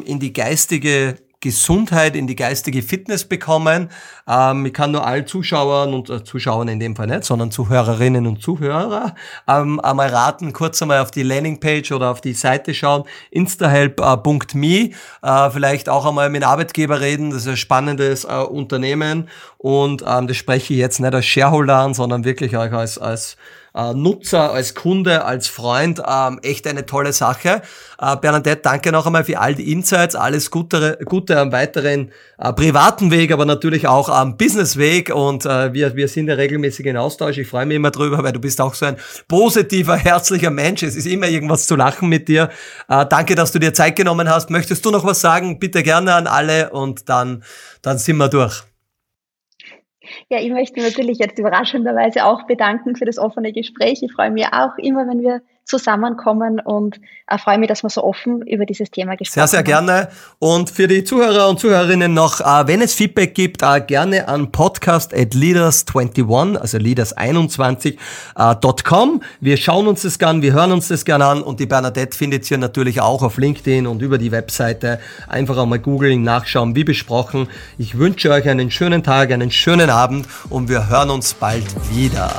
in die geistige Gesundheit, in die geistige Fitness bekommen. Ähm, ich kann nur allen Zuschauern und äh, Zuschauern in dem Fall nicht, sondern Zuhörerinnen und Zuhörer ähm, einmal raten, kurz einmal auf die Landingpage oder auf die Seite schauen, instahelp.me, äh, vielleicht auch einmal mit Arbeitgeber reden, das ist ein spannendes äh, Unternehmen. Und ähm, das spreche ich jetzt nicht als Shareholder an, sondern wirklich auch als, als äh, Nutzer, als Kunde, als Freund ähm, echt eine tolle Sache. Äh, Bernadette, danke noch einmal für all die Insights, alles Gute, Gute am weiteren äh, privaten Weg, aber natürlich auch am Businessweg und äh, wir, wir sind ja regelmäßig in Austausch. Ich freue mich immer drüber, weil du bist auch so ein positiver, herzlicher Mensch. Es ist immer irgendwas zu lachen mit dir. Äh, danke, dass du dir Zeit genommen hast. Möchtest du noch was sagen? Bitte gerne an alle und dann, dann sind wir durch. Ja, ich möchte natürlich jetzt überraschenderweise auch bedanken für das offene Gespräch. Ich freue mich auch immer, wenn wir zusammenkommen und äh, freue mich, dass wir so offen über dieses Thema gesprochen haben. Sehr, sehr gerne. Und für die Zuhörer und Zuhörerinnen noch, äh, wenn es Feedback gibt, äh, gerne an podcast at leaders21, also leaders21.com. Äh, wir schauen uns das gern, wir hören uns das gern an und die Bernadette findet ihr natürlich auch auf LinkedIn und über die Webseite. Einfach einmal googeln, nachschauen, wie besprochen. Ich wünsche euch einen schönen Tag, einen schönen Abend und wir hören uns bald wieder.